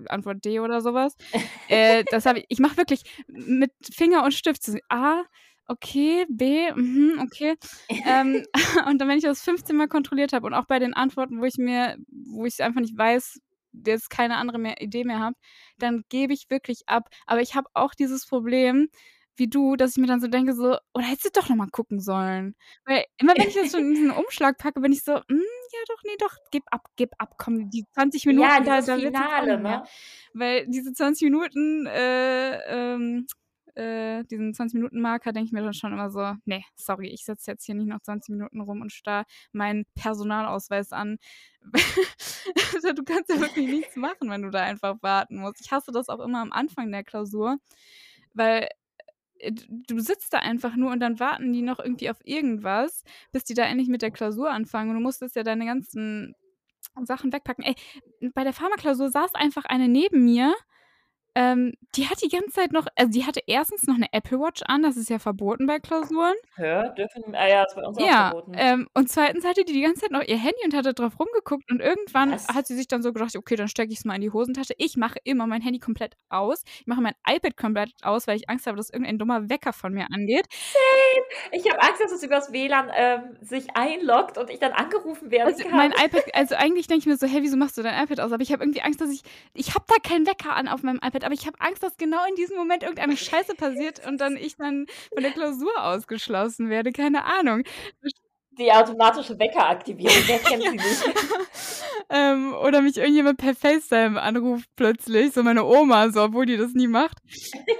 Antwort D oder so was, [LAUGHS] äh, das habe ich ich mache wirklich mit Finger und Stift so: „A, okay, B, mhm, okay.“ Ähm, [LAUGHS] [LAUGHS] und dann, wenn ich das 15 Mal kontrolliert habe und auch bei den Antworten, wo ich mir wo ich einfach nicht weiß, jetzt keine andere mehr Idee mehr habe, dann gebe ich wirklich ab. Aber ich habe auch dieses Problem wie du, dass ich mir dann so denke so: „Oh, da hättest du doch noch mal gucken sollen.“ Weil immer wenn ich das schon in diesen Umschlag packe, bin ich so: „Hm, ja doch, ne, doch, gib ab, gib ab, komm, die 20 Ja, Minuten, da dieses da Finale, nicht mehr.“ ne? Weil diese 20 Minuten, äh, ähm, äh diesen 20- Minuten-Marker denke ich mir dann schon immer so: „Ne, sorry, ich sitze jetzt hier nicht noch 20 Minuten rum und starre meinen Personalausweis an.“ [LAUGHS] Also, du kannst ja wirklich nichts machen, wenn du da einfach warten musst. Ich hasse das auch immer am Anfang der Klausur, weil, du sitzt da einfach nur und dann warten die noch irgendwie auf irgendwas, bis die da endlich mit der Klausur anfangen und du musstest ja deine ganzen Sachen wegpacken. Ey, bei der Pharma-Klausur saß einfach eine neben mir, ähm, die hat die ganze Zeit noch also, die hatte 1. noch 'ne Apple Watch an, das ist ja verboten bei Klausuren. Hä, dürfen ah ja, ist bei uns auch Ja, verboten. ähm, und 2. hatte die die ganze Zeit noch ihr Handy und hat da drauf rumgeguckt und irgendwann Was? hat sie sich dann so gedacht: „Okay, dann stecke ich's mal in die Hosentasche.“ Ich mache immer mein Handy komplett aus. Ich mache mein iPad komplett aus, weil ich Angst habe, dass irgendein dummer Wecker von mir angeht. Same. Ich habe Angst, dass es übers WLAN, ähm, sich einloggt und ich dann angerufen werden Also, mein kann. iPad also, eigentlich denke ich mir so: „Hey, wieso machst du dein iPad aus?“ Aber ich habe irgendwie Angst, dass ich ich habe da keinen Wecker an auf meinem iPad, aber ich habe Angst, dass genau in diesem Moment irgendeine Scheiße passiert und dann ich dann von der Klausur ausgeschlossen werde, keine Ahnung. Die automatische Weckeraktivierung, wer kennt sie nicht? [LAUGHS] Ähm, oder mich irgendjemand per FaceTime anruft plötzlich, so meine Oma, so, obwohl die das nie macht.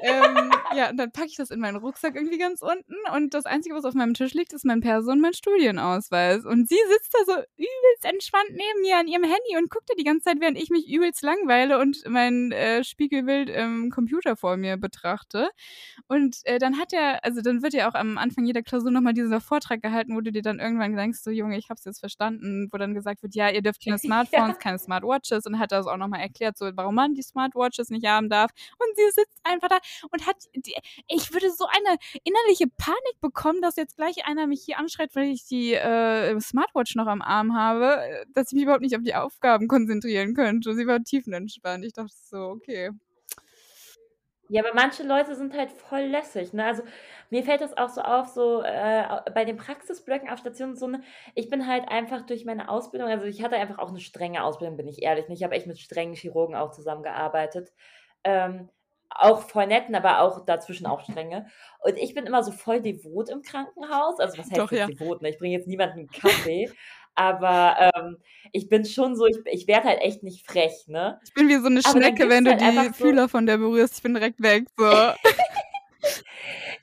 Ähm, [LAUGHS] ja, und dann packe ich das in meinen Rucksack irgendwie ganz unten und das Einzige, was auf meinem Tisch liegt, ist mein Perso und mein Studienausweis. Und sie sitzt da so übelst entspannt neben mir an ihrem Handy und guckt da die ganze Zeit, während ich mich übelst langweile und mein äh, Spiegelbild im Computer vor mir betrachte. Und äh, dann hat er, also dann wird ja auch am Anfang jeder Klausur nochmal dieser Vortrag gehalten, wo du dir dann irgendwann denkst, so Junge, ich hab's jetzt verstanden, wo dann gesagt wird, ja, ihr dürft keine [LAUGHS] Smartphones, Ja. keine Smartwatches und hat das auch nochmal erklärt, so warum man die Smartwatches nicht haben darf. Und sie sitzt einfach da und hat, die, ich würde so eine innerliche Panik bekommen, dass jetzt gleich einer mich hier anschreit, weil ich die äh, Smartwatch noch am Arm habe, dass ich mich überhaupt nicht auf die Aufgaben konzentrieren könnte. Sie war tiefenentspannt. Ich dachte so, okay. Ja, aber manche Leute sind halt voll lässig, ne? Also, mir fällt das auch so auf, so, äh, bei den Praxisblöcken auf Stationen so, ne ich bin halt einfach durch meine Ausbildung also, ich hatte einfach auch 'ne strenge Ausbildung, bin ich ehrlich, ne? Ich habe echt mit strengen Chirurgen auch zusammengearbeitet. Ähm, auch voll netten, aber auch dazwischen auch strenge. Und ich bin immer so voll devot im Krankenhaus. Also, was heißt Doch, ja. devot, ne? Ich bringe jetzt niemandem 'n Kaffee, [LAUGHS] aber, ähm, ich bin schon so ich ich werde halt echt nicht frech, ne? Ich bin wie so 'ne dann Schnecke, wenn du halt die so Fühler von der berührst. Ich bin direkt weg, so. [LAUGHS]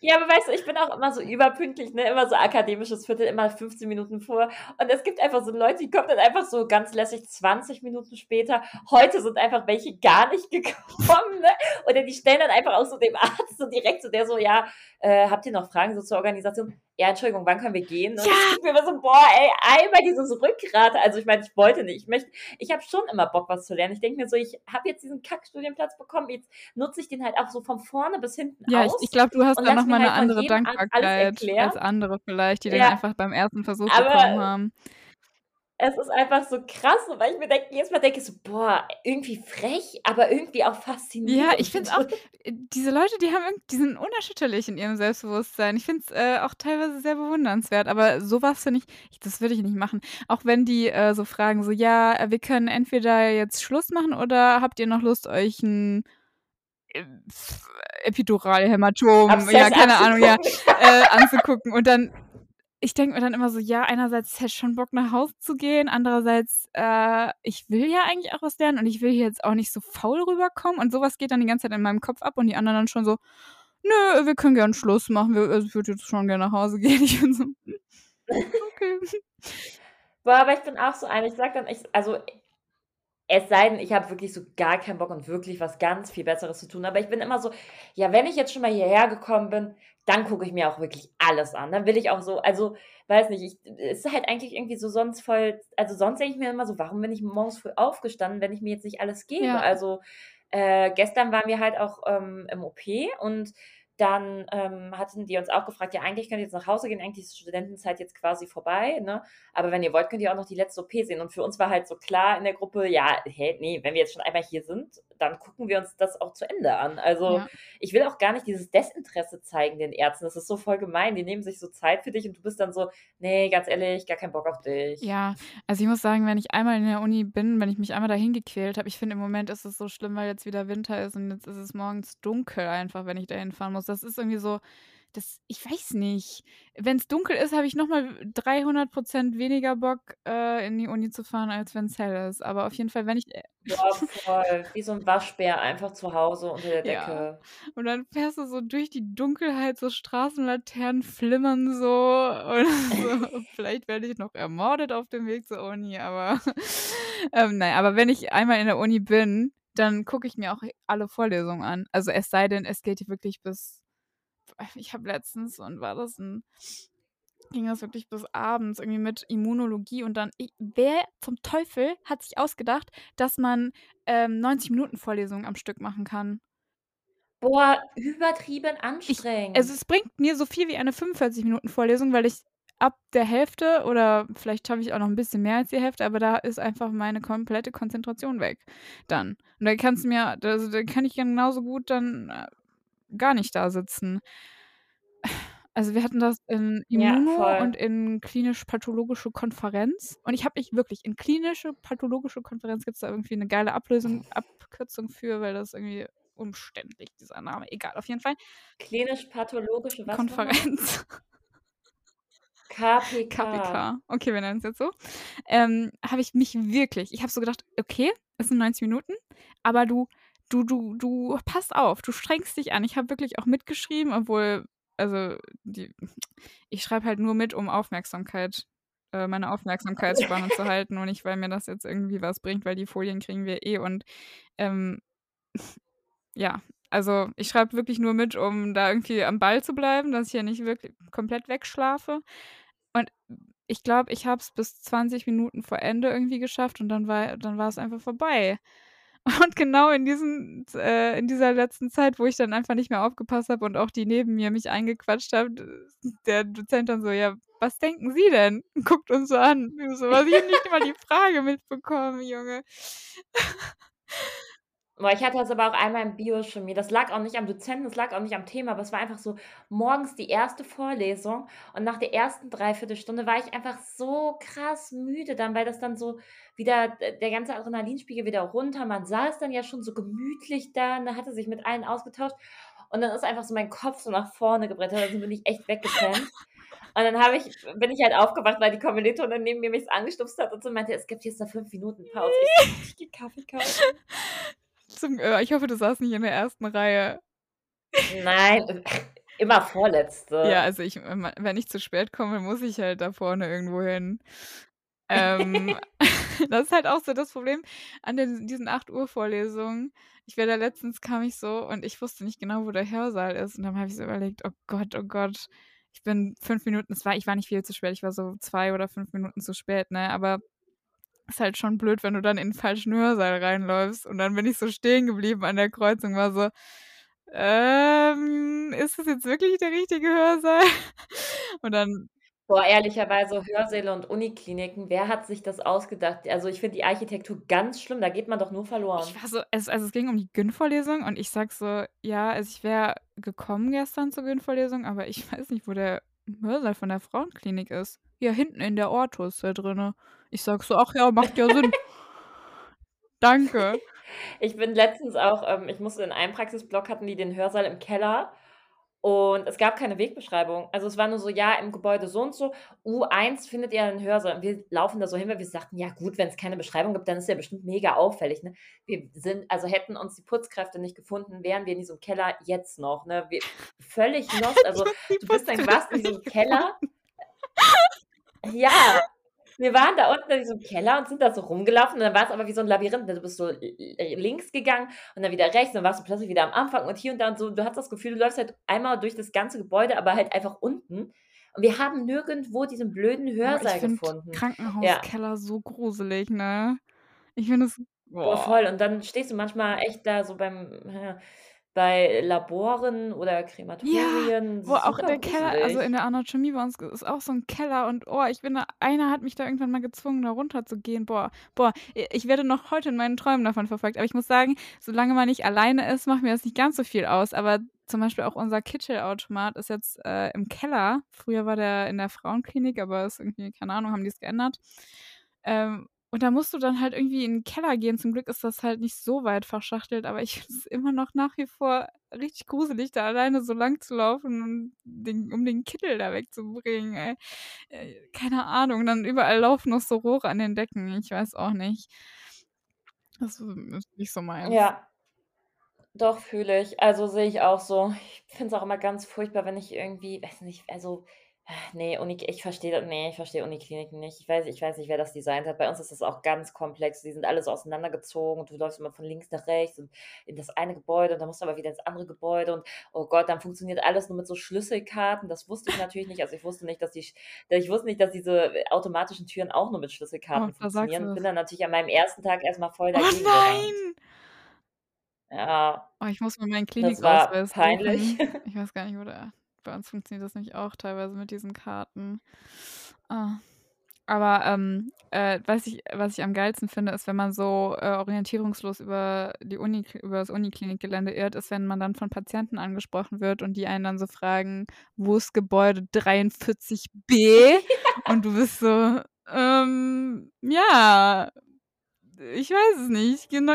Ja, aber weißt du, ich bin auch immer so überpünktlich, ne? Immer so akademisches Viertel, immer 15 Minuten vor. Und es gibt einfach so Leute, die kommen dann einfach so ganz lässig 20 Minuten später. Heute sind einfach welche gar nicht [LAUGHS] gekommen, ne? Oder die stellen dann einfach auch so dem Arzt so direkt so der so: „Ja, äh, habt ihr noch Fragen so zur Organisation?“ „Ja, Entschuldigung, wann können wir gehen?“ Und Ja. ich mir immer so: „Boah, ey, einmal dieses Rückgrat.“ Also, ich meine, ich wollte nicht. Ich möchte ich habe schon immer Bock, was zu lernen. Ich denke mir so: „Ich habe jetzt diesen Kackstudienplatz bekommen, jetzt nutze ich den halt auch so von vorne bis hinten Ja, aus ich glaube, du hast da lass noch mir mal 'ne halt andere Dankbarkeit erklären.“ als andere vielleicht, die Ja. einfach beim ersten Versuch Aber bekommen haben. es ist einfach so krass, weil ich mir denke jedes Mal denke ich so: „Boah, irgendwie frech, aber irgendwie auch Ja, faszinierend.“ ich finde es auch äh, diese Leute, die haben die sind unerschütterlich in ihrem Selbstbewusstsein. Ich finde es, äh, auch teilweise sehr bewundernswert, aber so was finde ich ich das würde ich nicht machen. Auch wenn die, äh, so fragen, so: „Ja, äh, wir können entweder jetzt Schluss machen oder habt ihr noch Lust, euch 'n, äh, Epiduralhämatom, ja, keine Ahnung, ja, anzugucken. äh, [LAUGHS] anzugucken.“ Und dann ich denke mir dann immer so: „Ja, einerseits hätte ich schon Bock, nach Hause zu gehen, andererseits, äh, ich will ja eigentlich auch was lernen und ich will hier jetzt auch nicht so faul rüberkommen.“ Und so was geht dann die ganze Zeit in meinem Kopf ab und die anderen dann schon so: „Nö, wir können gern Schluss machen. Wir also, ich würde jetzt schon gerne nach Hause gehen.“ [LAUGHS] Ich bin so: „Hm, okay.“ Boah, aber ich bin auch so eine, ich sage dann ich also, es sei denn, ich habe wirklich so gar keinen Bock und wirklich was ganz viel Besseres zu tun, aber ich bin immer so: „Ja, wenn ich jetzt schon mal hierher gekommen bin, dann gucke ich mir auch wirklich alles an.“ Dann will ich auch so also, weiß nicht, ich es ist halt eigentlich irgendwie so sonst voll also, sonst denke ich mir immer so: „Warum bin ich morgens früh aufgestanden, wenn ich mir jetzt nicht alles gebe?“ Ja. Also, äh, gestern waren wir halt auch, ähm, im OP und dann, ähm, hatten die uns auch gefragt: „Ja, eigentlich könnt ihr jetzt nach Hause gehen, eigentlich ist Studentenzeit jetzt quasi vorbei, ne? Aber wenn ihr wollt, könnt ihr auch noch die letzte OP sehen.“ Und für uns war halt so klar in der Gruppe: „Ja, hä, ne, wenn wir jetzt schon einmal hier sind, dann gucken wir uns das auch zu Ende an.“ Also, Ja. ich will auch gar nicht dieses Desinteresse zeigen den Ärzten. Das ist so voll gemein. Die nehmen sich so Zeit für dich und du bist dann so: „Ne, ganz ehrlich, gar keinen Bock auf dich.“ Ja, also, ich muss sagen, wenn ich einmal in der Uni bin, wenn ich mich einmal dahin gequält habe ich finde, im Moment ist es so schlimm, weil jetzt wieder Winter ist und jetzt ist es morgens dunkel einfach, wenn ich da hinfahren muss. Das ist irgendwie so das ich weiß nicht. Wenn's dunkel ist, habe ich noch mal 300 % weniger Bock, äh, in die Uni zu fahren, als wenn's hell ist. Aber auf jeden Fall, wenn ich äh Ja, voll. Wie so 'n Waschbär einfach zu Hause unter der [LAUGHS] Ja. Decke. Und dann fährst du so durch die Dunkelheit, so Straßenlaternen flimmern so und [LAUGHS] so. Vielleicht werde ich noch ermordet auf dem Weg zur Uni, aber [LAUGHS] ähm, ja, aber wenn ich einmal in der Uni bin, dann gucke ich mir auch alle Vorlesungen an. Also, es sei denn, es geht wirklich bis ich habe letztens wann war das denn? Ging das wirklich bis abends irgendwie mit Immunologie und dann i wer zum Teufel hat sich ausgedacht, dass man, ähm, 90 Minuten Vorlesungen am Stück machen kann? Boah, übertrieben Ich anstrengend. also, es bringt mir so viel wie eine 45 Minuten Vorlesung, weil ich ab der Hälfte oder vielleicht schaffe ich auch noch 'n bisschen mehr als die Hälfte, aber da ist einfach meine komplette Konzentration weg dann. Und dann kannst du mir also, dann kann ich genauso gut dann, äh, gar nicht da sitzen. Also, wir hatten das in Ja, Immuno voll. und in klinisch-pathologische Konferenz und ich habe mich wirklich in klinische-pathologische Konferenz gibt's da irgendwie 'ne geile Ablösung Abkürzung für, weil das irgendwie umständlich dieser Name egal, auf jeden Fall Klinisch-pathologische was noch? Konferenz. KPK. KPK. Okay, wir nennen es jetzt so. Ähm, habe ich mich wirklich ich habe so gedacht: „Okay, es sind 90 Minuten, aber du du du du passt auf, du strengst dich an.“ Ich habe wirklich auch mitgeschrieben, obwohl also, die ich schreibe halt nur mit, um Aufmerksamkeit äh, meine Aufmerksamkeitsspanne zu halten und nicht, weil mir das jetzt irgendwie was bringt, weil die Folien kriegen wir eh und, ähm, ja, also, ich schreibe wirklich nur mit, um da irgendwie am Ball zu bleiben, dass ich hier nicht wirklich komplett wegschlafe. Und ich glaube, ich habe es bis 20 Minuten vor Ende irgendwie geschafft und dann war dann es einfach vorbei. [LAUGHS] Und genau in diesen äh, in dieser letzten Zeit, wo ich dann einfach nicht mehr aufgepasst habe und auch die neben mir mich eingequatscht haben, der Dozent dann so: „Ja, was denken Sie denn?“ [LAUGHS] Guckt uns so an. So: „Was? Ich nicht mal die Frage mitbekommen, Junge.“ [LAUGHS] Boah, ich hatte das aber auch einmal in Biochemie. Das lag auch nicht am Dozenten, das lag auch nicht am Thema, aber es war einfach so morgens die erste Vorlesung und nach der ersten Dreiviertelstunde war ich einfach so krass müde dann, weil das dann so wieder d der ganze Adrenalinspiegel wieder runter man saß dann ja schon so gemütlich da, ne, hatte sich mit allen ausgetauscht und dann ist einfach so mein Kopf so nach vorne gebrettert, also bin ich echt weggepennt. Und dann habe ich bin ich halt aufgewacht, weil die Kommilitonin neben mir mich angestupst hat und so meinte: „Es gibt jetzt noch 5 Minuten Pause.“ Ich [LAUGHS] so: „Ich gehe Kaffee [LAUGHS] kaufen.“ Zum äh, ich hoffe, du saßt nicht in der ersten Reihe. Nein, [LAUGHS] immer Vorletzte. Ja, also ich ähm, wenn ich zu spät komme, muss ich halt da vorne irgendwo hin. Ähm, [LAUGHS] [LAUGHS] das ist halt auch so das Problem an den diesen 8:00 Vorlesungen. Ich war da letztens kam ich so und ich wusste nicht genau, wo der Hörsaal ist und dann habe ich so überlegt: „Oh Gott, oh Gott, ich bin 5 Minuten“ es war ich war nicht viel zu spät, ich war so 2 oder 5 Minuten zu spät, ne? Aber ist halt schon blöd, wenn du dann in 'n falschen Hörsaal reinläufst und dann bin ich so stehen geblieben an der Kreuzung, war so: „Ähm, ist das jetzt wirklich der richtige Hörsaal?“ [LAUGHS] Und dann Boah, ehrlicherweise Hörsäle und Unikliniken, wer hat sich das ausgedacht? Also, ich finde die Architektur ganz schlimm, da geht man doch nur verloren. Ich war so es also, es ging um die Gyn-Vorlesung und ich sage so: „Ja, also, ich wäre gekommen gestern zur Gyn-Vorlesung, aber ich [LAUGHS] weiß nicht, wo der Hörsaal von der Frauenklinik ist.“ „Ja, hinten in der Ortho ist der drinne.“ Ich sage so: „Ach ja, macht ja Sinn.“ [LAUGHS] „Danke.“ Ich bin letztens auch ähm, ich musste in einem Praxisblock hatten die den Hörsaal im Keller und es gab keine Wegbeschreibung. Also, es war nur so: „Ja, im Gebäude so und so, U1 findet ihr 'n Hörsaal.“ Und wir laufen da so hin, weil wir sagten: „Ja gut, wenn's keine Beschreibung gibt, dann ist der bestimmt mega auffällig“, ne? Wir sind also, hätten uns die Putzkräfte nicht gefunden, wären wir in diesem Keller jetzt noch, ne? Wir völlig [LAUGHS] lost. Also, du bist dann Putzkräfte in diesem Keller. Ja, wir waren da unten in diesem Keller und sind da so rumgelaufen und dann war's aber wie so 'n Labyrinth, ne? Du bist so l l links gegangen und dann wieder rechts, dann warst du plötzlich wieder am Anfang und hier und da und so. Du hattest das Gefühl, du läufst halt einmal durch das ganze Gebäude, aber halt einfach unten. Und wir haben nirgendwo diesen blöden ich Hörsaal finde gefunden. Ja. Krankenhauskeller so gruselig, ne? Ich finde es boah. voll. Und dann stehst du manchmal echt da so beim ja, bei Laboren oder Ja, Krematorien, wo auch der Keller also, in gruselig. der Anatomie bei uns ist auch so 'n Keller und, oh, ich bin da einer hat mich da irgendwann mal gezwungen, da runterzugehen. Boah, boah, i ich werde noch heute in meinen Träumen davon verfolgt. Aber ich muss sagen, solange man nicht alleine ist, macht mir das nicht ganz so viel aus. Aber zum Beispiel auch unser Kitschelautomat ist jetzt, äh, im Keller. Früher war der in der Frauenklinik, aber ist irgendwie keine Ahnung, haben die's geändert. Ähm, und da musst du dann halt irgendwie in 'n Keller gehen. Zum Glück ist das halt nicht so weit verschachtelt, aber ich [LAUGHS] finde es immer noch nach wie vor richtig gruselig, da alleine so lang zu laufen und den um den Kittel da wegzubringen, ey. Äh, keine Ahnung, dann überall laufen noch so Rohre an den Decken. Ich weiß auch nicht. Das ist nicht so meins. Ja. Doch, fühle ich. Also, sehe ich auch so. Ich finde es auch immer ganz furchtbar, wenn ich irgendwie weiß nicht, also, ne, Uni ich verstehe ne, ich verstehe Unikliniken nicht. Ich weiß ich weiß nicht, wer das designt hat. Bei uns ist das auch ganz komplex. Die sind alle so auseinandergezogen und du läufst immer von links nach rechts und in das eine Gebäude und dann musst du aber wieder ins andere Gebäude und, oh Gott, dann funktioniert alles nur mit so Schlüsselkarten. Das wusste ich natürlich nicht. Also, ich wusste nicht, dass die ich wusste nicht, dass diese automatischen Türen auch nur mit Oh, Schlüsselkarten du funktionieren. Bin was. dann natürlich an meinem ersten Tag erst mal voll Oh dagegen gerannt. nein! Ja. Oh, ich muss mal meinen Das war Klinikausweis peinlich. suchen. Ich weiß gar nicht, wo der bei uns funktioniert das nämlich auch teilweise mit diesen Karten. Ah. Aber, ähm, äh, was ich was ich am geilsten finde, ist, wenn man so, äh, orientierungslos über die Uni über das Uniklinikgelände irrt, ist, wenn man dann von Patienten angesprochen wird und die einen dann so fragen: „Wo ist Gebäude 43b?“ [LAUGHS] Ja. Und du bist so: „Ähm, ja, ich weiß es nicht. Genau,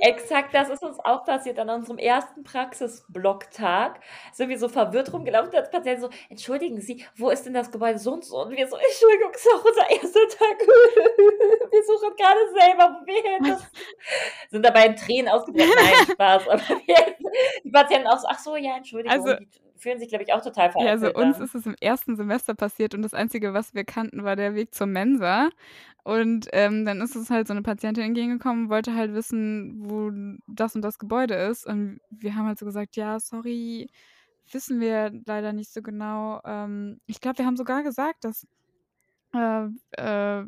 Exakt das ist uns auch passiert an unserem ersten Praxisblocktag. Sind wir so verwirrt rumgelaufen als Patient so: „Entschuldigen Sie, wo ist denn das Gebäude so und so?“ Und wir so: „Entschuldigung, ist doch unser erster Tag. [LAUGHS] Wir suchen grade selber, wo wir hin.“ Sind dabei in Tränen ausgebrochen. Nein, Spaß. Aber wir die Patienten auch so: „Ach so, ja, Entschuldigung.“ Also Die fühlen sich, glaube ich, auch total Ja, also veräppelt uns ist es im ersten Semester passiert und das Einzige, was wir kannten, war der Weg zur Mensa. Und, ähm, dann ist uns halt so 'ne Patientin entgegengekommen, wollte halt wissen, wo das und das Gebäude ist. Und wir haben halt so gesagt: „Ja, sorry, wissen wir leider nicht so genau.“ Ähm, ich glaube, wir haben sogar gesagt, dass, äh, äh,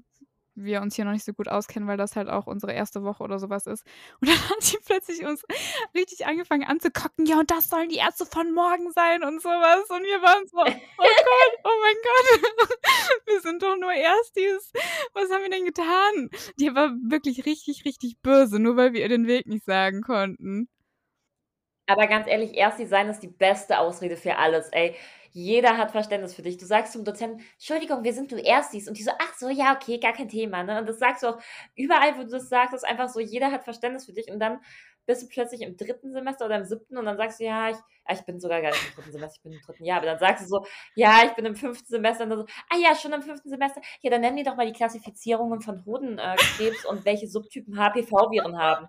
wir uns hier noch nicht so gut auskennen, weil das halt auch unsere erste Woche oder so was ist. Und dann [LAUGHS] hat die plötzlich uns richtig angefangen anzugucken: „Ja, und das sollen die Ärzte von morgen sein“ und so was. Und wir waren so: „Oh [LAUGHS] Gott, oh mein Gott, [LAUGHS] wir sind doch nur Erstis. Was haben wir denn getan?“ Die war wirklich richtig, richtig böse, nur weil wir ihr den Weg nicht sagen konnten. Aber ganz ehrlich, Ersti sein ist die beste Ausrede für alles, ey. Jeder hat Verständnis für dich. Du sagst zum Dozenten: „Entschuldigung, wir sind nur Erstis.“ Und die so: „Ach so, ja, okay, gar kein Thema“, ne? Und das sagst du auch überall, wo du das sagst, ist einfach so, jeder hat Verständnis für dich und dann bist du plötzlich im 3. Semester oder im 7. und dann sagst du: „Ja, ich“ ah, ich bin sogar gar nicht im 3. Semester, ich bin im 3. Jahr, aber dann sagst du so: „Ja, ich bin im 5. Semester“ und dann so: „Ah ja, schon im 5. Semester? Ja, dann nenn mir doch mal die Klassifizierungen von Hoden äh, und welche Subtypen HPV-Viren haben.“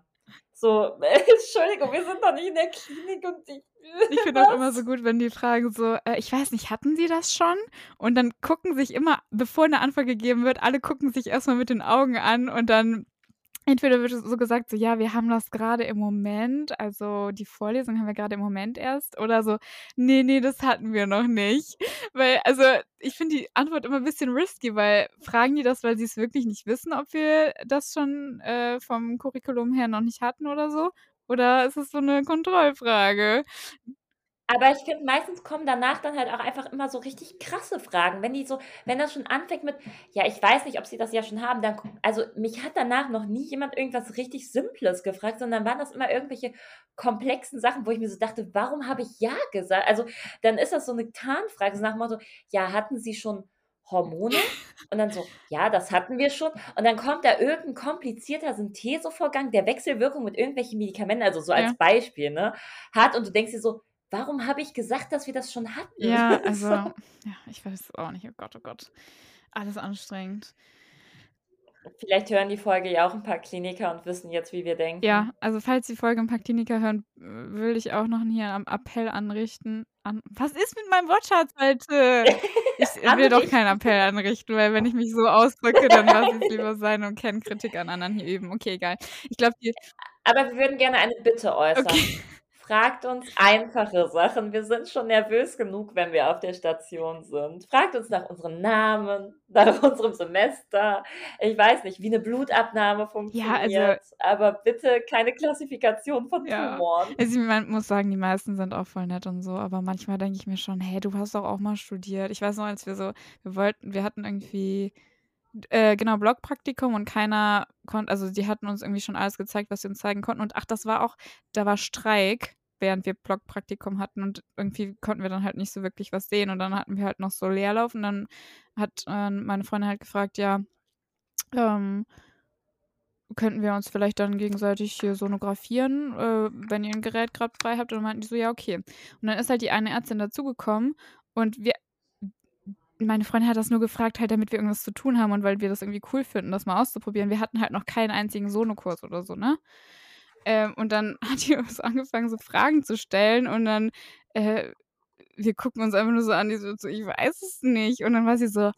So, [LAUGHS] Entschuldigung, wir sind doch nicht in der Klinik und ich Ich finde auch immer so gut, wenn die fragen so: „Äh, ich weiß nicht, hatten Sie das schon?“ Und dann gucken sich immer, bevor 'ne Antwort gegeben wird alle gucken sich erst mal mit den Augen an und dann entweder wird so gesagt so: „Ja, wir haben das grade im Moment, also die Vorlesung haben wir grade im Moment erst“ oder so: „Ne, ne, das hatten wir noch nicht.“ Weil also, ich finde die Antwort immer bisschen risky, weil fragen die das, weil sie's wirklich nicht wissen, ob wir das schon, äh, vom Curriculum her noch nicht hatten oder so? Oder ist es so 'ne Kontrollfrage? Aber ich finde, meistens kommen danach dann halt auch einfach immer so richtig krasse Fragen. Wenn die so wenn das schon anfängt mit: „Ja, ich weiß nicht, ob Sie das ja schon haben“, dann also, mich hat danach noch nie jemand irgendwas richtig Simples gefragt, sondern waren das immer irgendwelche komplexen Sachen, wo ich mir so dachte: „Warum habe ich ja gesagt?“ Also, dann ist das so 'ne Tarnfrage, so nach dem Motto: „Ja, hatten Sie schon Hormone?“ Und dann so: „Ja, das hatten wir schon.“ Und dann kommt da irgend 'n komplizierter Synthesevorgang, der Wechselwirkung mit irgendwelchen Medikamenten, also so als Ja. Beispiel, ne, hat und du denkst dir so: „Warum habe ich gesagt, dass wir das schon hatten?“ Ja, [LAUGHS] also, So. ja, ich weiß es auch nicht. Oh Gott, oh Gott. Alles anstrengend. Vielleicht hören die Folge ja auch 'n paar Kliniker und wissen jetzt, wie wir Ja, denken. also falls die Folge 'n paar Kliniker hören, w will ich auch noch hier 'n Appell anrichten an was ist mit meinem Wortschatz heute? [LAUGHS] Ich will doch keinen. Appell anrichten, weil wenn ich mich so ausdrücke, dann lasse ich's lieber sein und kann Kritik an anderen hier üben. Okay, egal. Ich glaube, Aber wir würden gerne eine Bitte äußern. Okay. Fragt uns einfache Sachen. Wir sind schon nervös genug, wenn wir auf der Station sind. Fragt uns nach unseren Namen, [LAUGHS] nach unserem Semester. Ich weiß nicht, wie 'ne Blutabnahme Ja, also funktioniert, aber bitte keine Klassifikation von Ja. Tumoren. Also, man muss sagen, die meisten sind auch voll nett und so, aber manchmal denke ich mir schon: „Hey, du hast doch auch mal studiert.“ Ich weiß noch, als wir so wir wollten wir hatten irgendwie äh, genau, Blockpraktikum und keiner konn also, die hatten uns irgendwie schon alles gezeigt, was sie uns zeigen konnten. Und ach, das war auch da war Streik, während wir Blockpraktikum hatten und irgendwie konnten wir dann halt nicht so wirklich was sehen. Und dann hatten wir halt noch so Leerlauf und dann hat, äh, meine Freundin halt gefragt, ja, ähm könnten wir uns vielleicht dann gegenseitig hier sonografieren, äh, wenn ihr 'n Gerät grad frei habt? Und dann meinten die so: „Ja, okay.“ Und dann ist halt die eine Ärztin dazugekommen und wir meine Freundin hat das nur gefragt halt, damit wir irgendwas zu tun haben und weil wir das irgendwie cool finden, das mal auszuprobieren. Wir hatten halt noch keinen einzigen Sonokurs oder so, ne? Ähm, und dann [LAUGHS] hat die uns angefangen, so Fragen zu stellen und dann, äh wir gucken uns einfach nur so an, die so „Ich weiß es nicht.“ Und dann war sie so: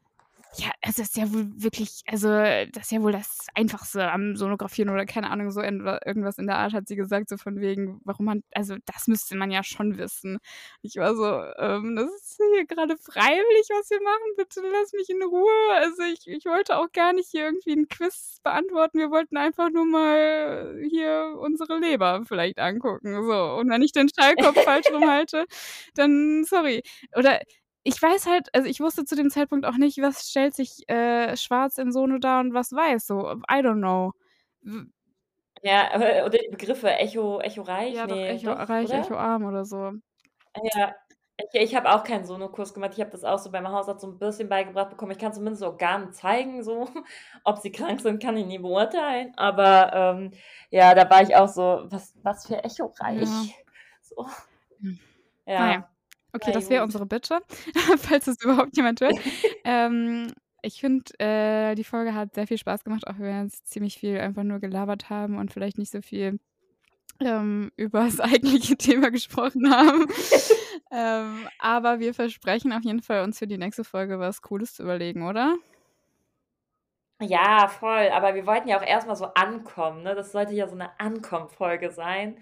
„Ja, es ist ja wohl wirklich also, das ist ja wohl das Einfachste am Sonografieren“ oder keine Ahnung, so irgendwas in der Art hat sie gesagt, so von wegen, warum man also, das müsste man ja schon wissen. Ich war so: „Ähm, das ist hier grade freiwillig, was wir machen. Bitte lass mich in Ruhe.“ Also, ich ich wollte auch gar nicht hier irgendwie 'n Quiz beantworten. Wir wollten einfach nur mal hier unsere Leber vielleicht angucken, so. Und wenn ich den Stallkopf falsch rum halte, dann sorry. Oder ich weiß halt also, ich wusste zu dem Zeitpunkt auch nicht, was stellt sich, äh, schwarz in Sono dar und was weiß, so. I don't know. Ja, oder die Begriffe Echo Echo reich? Ja, doch, Ne, Echo doch, reich, oder? Echo arm oder so. Ja, Ich ich habe auch keinen Sono-Kurs gemacht. Ich habe das auch so beim Hausarzt so 'n bisschen beigebracht bekommen. Ich kann zumindest Organe zeigen so. [LAUGHS] Ob sie krank sind, kann ich nie beurteilen. Aber, ähm, ja, da war ich auch so: „Was was für echoreich.“ Ja. So. Hm. Ja. Ja. Okay, das wäre unsere Bitte, [LAUGHS] falls es überhaupt jemand hört. Ähm, ich finde, äh, die Folge hat sehr viel Spaß gemacht, auch wenn wir jetzt ziemlich viel einfach nur gelabert haben und vielleicht nicht so viel, ähm, über das eigentliche [LAUGHS] Thema gesprochen haben. [LAUGHS] Ähm, aber wir versprechen auf jeden Fall, uns für die nächste Folge was Cooles zu überlegen, oder? Ja, voll. Aber wir wollten ja auch erst mal so ankommen, ne? Das sollte ja so 'ne Ankomm-Folge sein.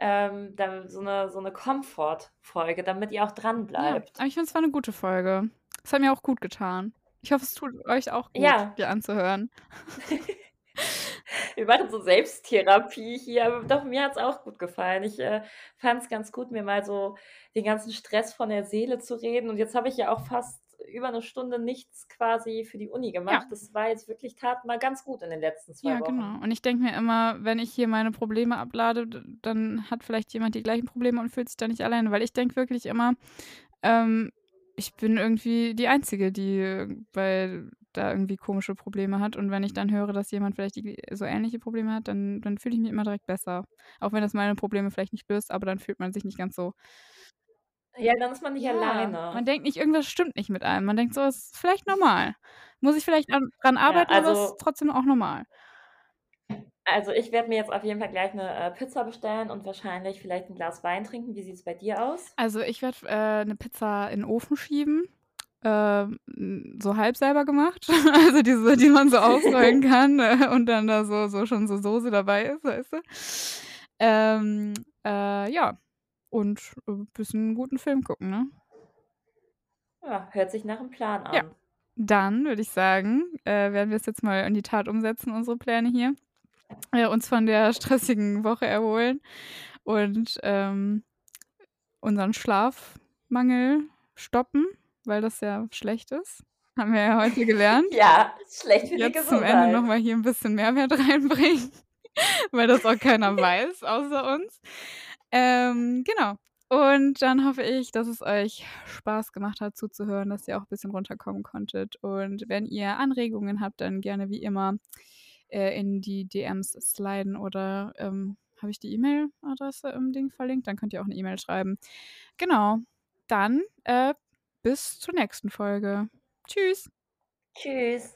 Ähm, so 'ne so 'ne Komfort-Folge, damit ihr auch Ja, dranbleibt. aber ich finde, es war 'ne gute Folge. Es hat mir auch gut getan. Ich hoffe, es tut euch auch gut, Ja. die anzuhören. [LAUGHS] Wir machen so Selbsttherapie hier. Doch, mir hat's auch gut gefallen. Ich, äh, fand's ganz gut, mir mal so den ganzen Stress von der Seele zu reden. Und jetzt habe ich ja auch fast über 'ne Stunde nichts quasi für die Uni Ja. gemacht. Das war jetzt wirklich tat mal ganz gut in den letzten 2 Ja, Wochen. genau. Und ich denke mir immer, wenn ich hier meine Probleme ablade, dann hat vielleicht jemand die gleichen Probleme und fühlt sich da nicht alleine. Weil ich denke wirklich immer, ähm, ich bin irgendwie die Einzige, die weil da irgendwie komische Probleme hat. Und wenn ich dann höre, dass jemand vielleicht die so ähnliche Probleme hat, dann dann fühle ich mich immer direkt besser. Auch wenn das meine Probleme vielleicht nicht löst, aber dann fühlt man sich nicht ganz so Ja, dann ist man nicht Ja, man alleine. denkt nicht, irgendwas stimmt nicht mit einem. Man denkt so: „Es ist vielleicht normal. Muss ich vielleicht an dran Ja, arbeiten, aber es ist also trotzdem auch normal.“ Also, ich werde mir jetzt auf jeden Fall gleich 'ne, äh, Pizza bestellen und wahrscheinlich vielleicht 'n Glas Wein trinken. Wie sieht's bei dir aus? Also, ich werde, äh, 'ne Pizza in Ofen schieben, ähm, so halb selber gemacht. [LAUGHS] Also, diese, die man so ausrollen [LAUGHS] kann, äh, und dann da so so schon so Soße dabei ist, weißt du? Ähm, äh, ja, und, äh, bisschen guten Film gucken, ne? Ja, hört sich nach 'm Plan Ja. an. Dann würde ich sagen, äh, werden wir's jetzt mal in die Tat umsetzen, unsere Pläne hier. Äh, uns von der [LAUGHS] stressigen Woche erholen und, ähm, unseren Schlafmangel stoppen, weil das ja schlecht ist. Haben wir ja heute gelernt. [LAUGHS] Ja, schlecht für die Jetzt zum Ende noch Gesundheit. mal hier 'n bisschen Mehrwert [LAUGHS] reinbringen, weil das auch keiner weiß außer uns. Ähm, genau. Und dann hoffe ich, dass es euch Spaß gemacht hat zuzuhören, dass ihr auch bisschen runterkommen konntet. Und wenn ihr Anregungen habt, dann gerne wie immer, äh, in die DMs sliden oder, ähm habe ich die E-Mail-Adresse im Ding verlinkt? Dann könnt ihr auch 'ne E-Mail schreiben. Genau. Dann, äh, bis zur nächsten Folge. Tschüss. Tschüss.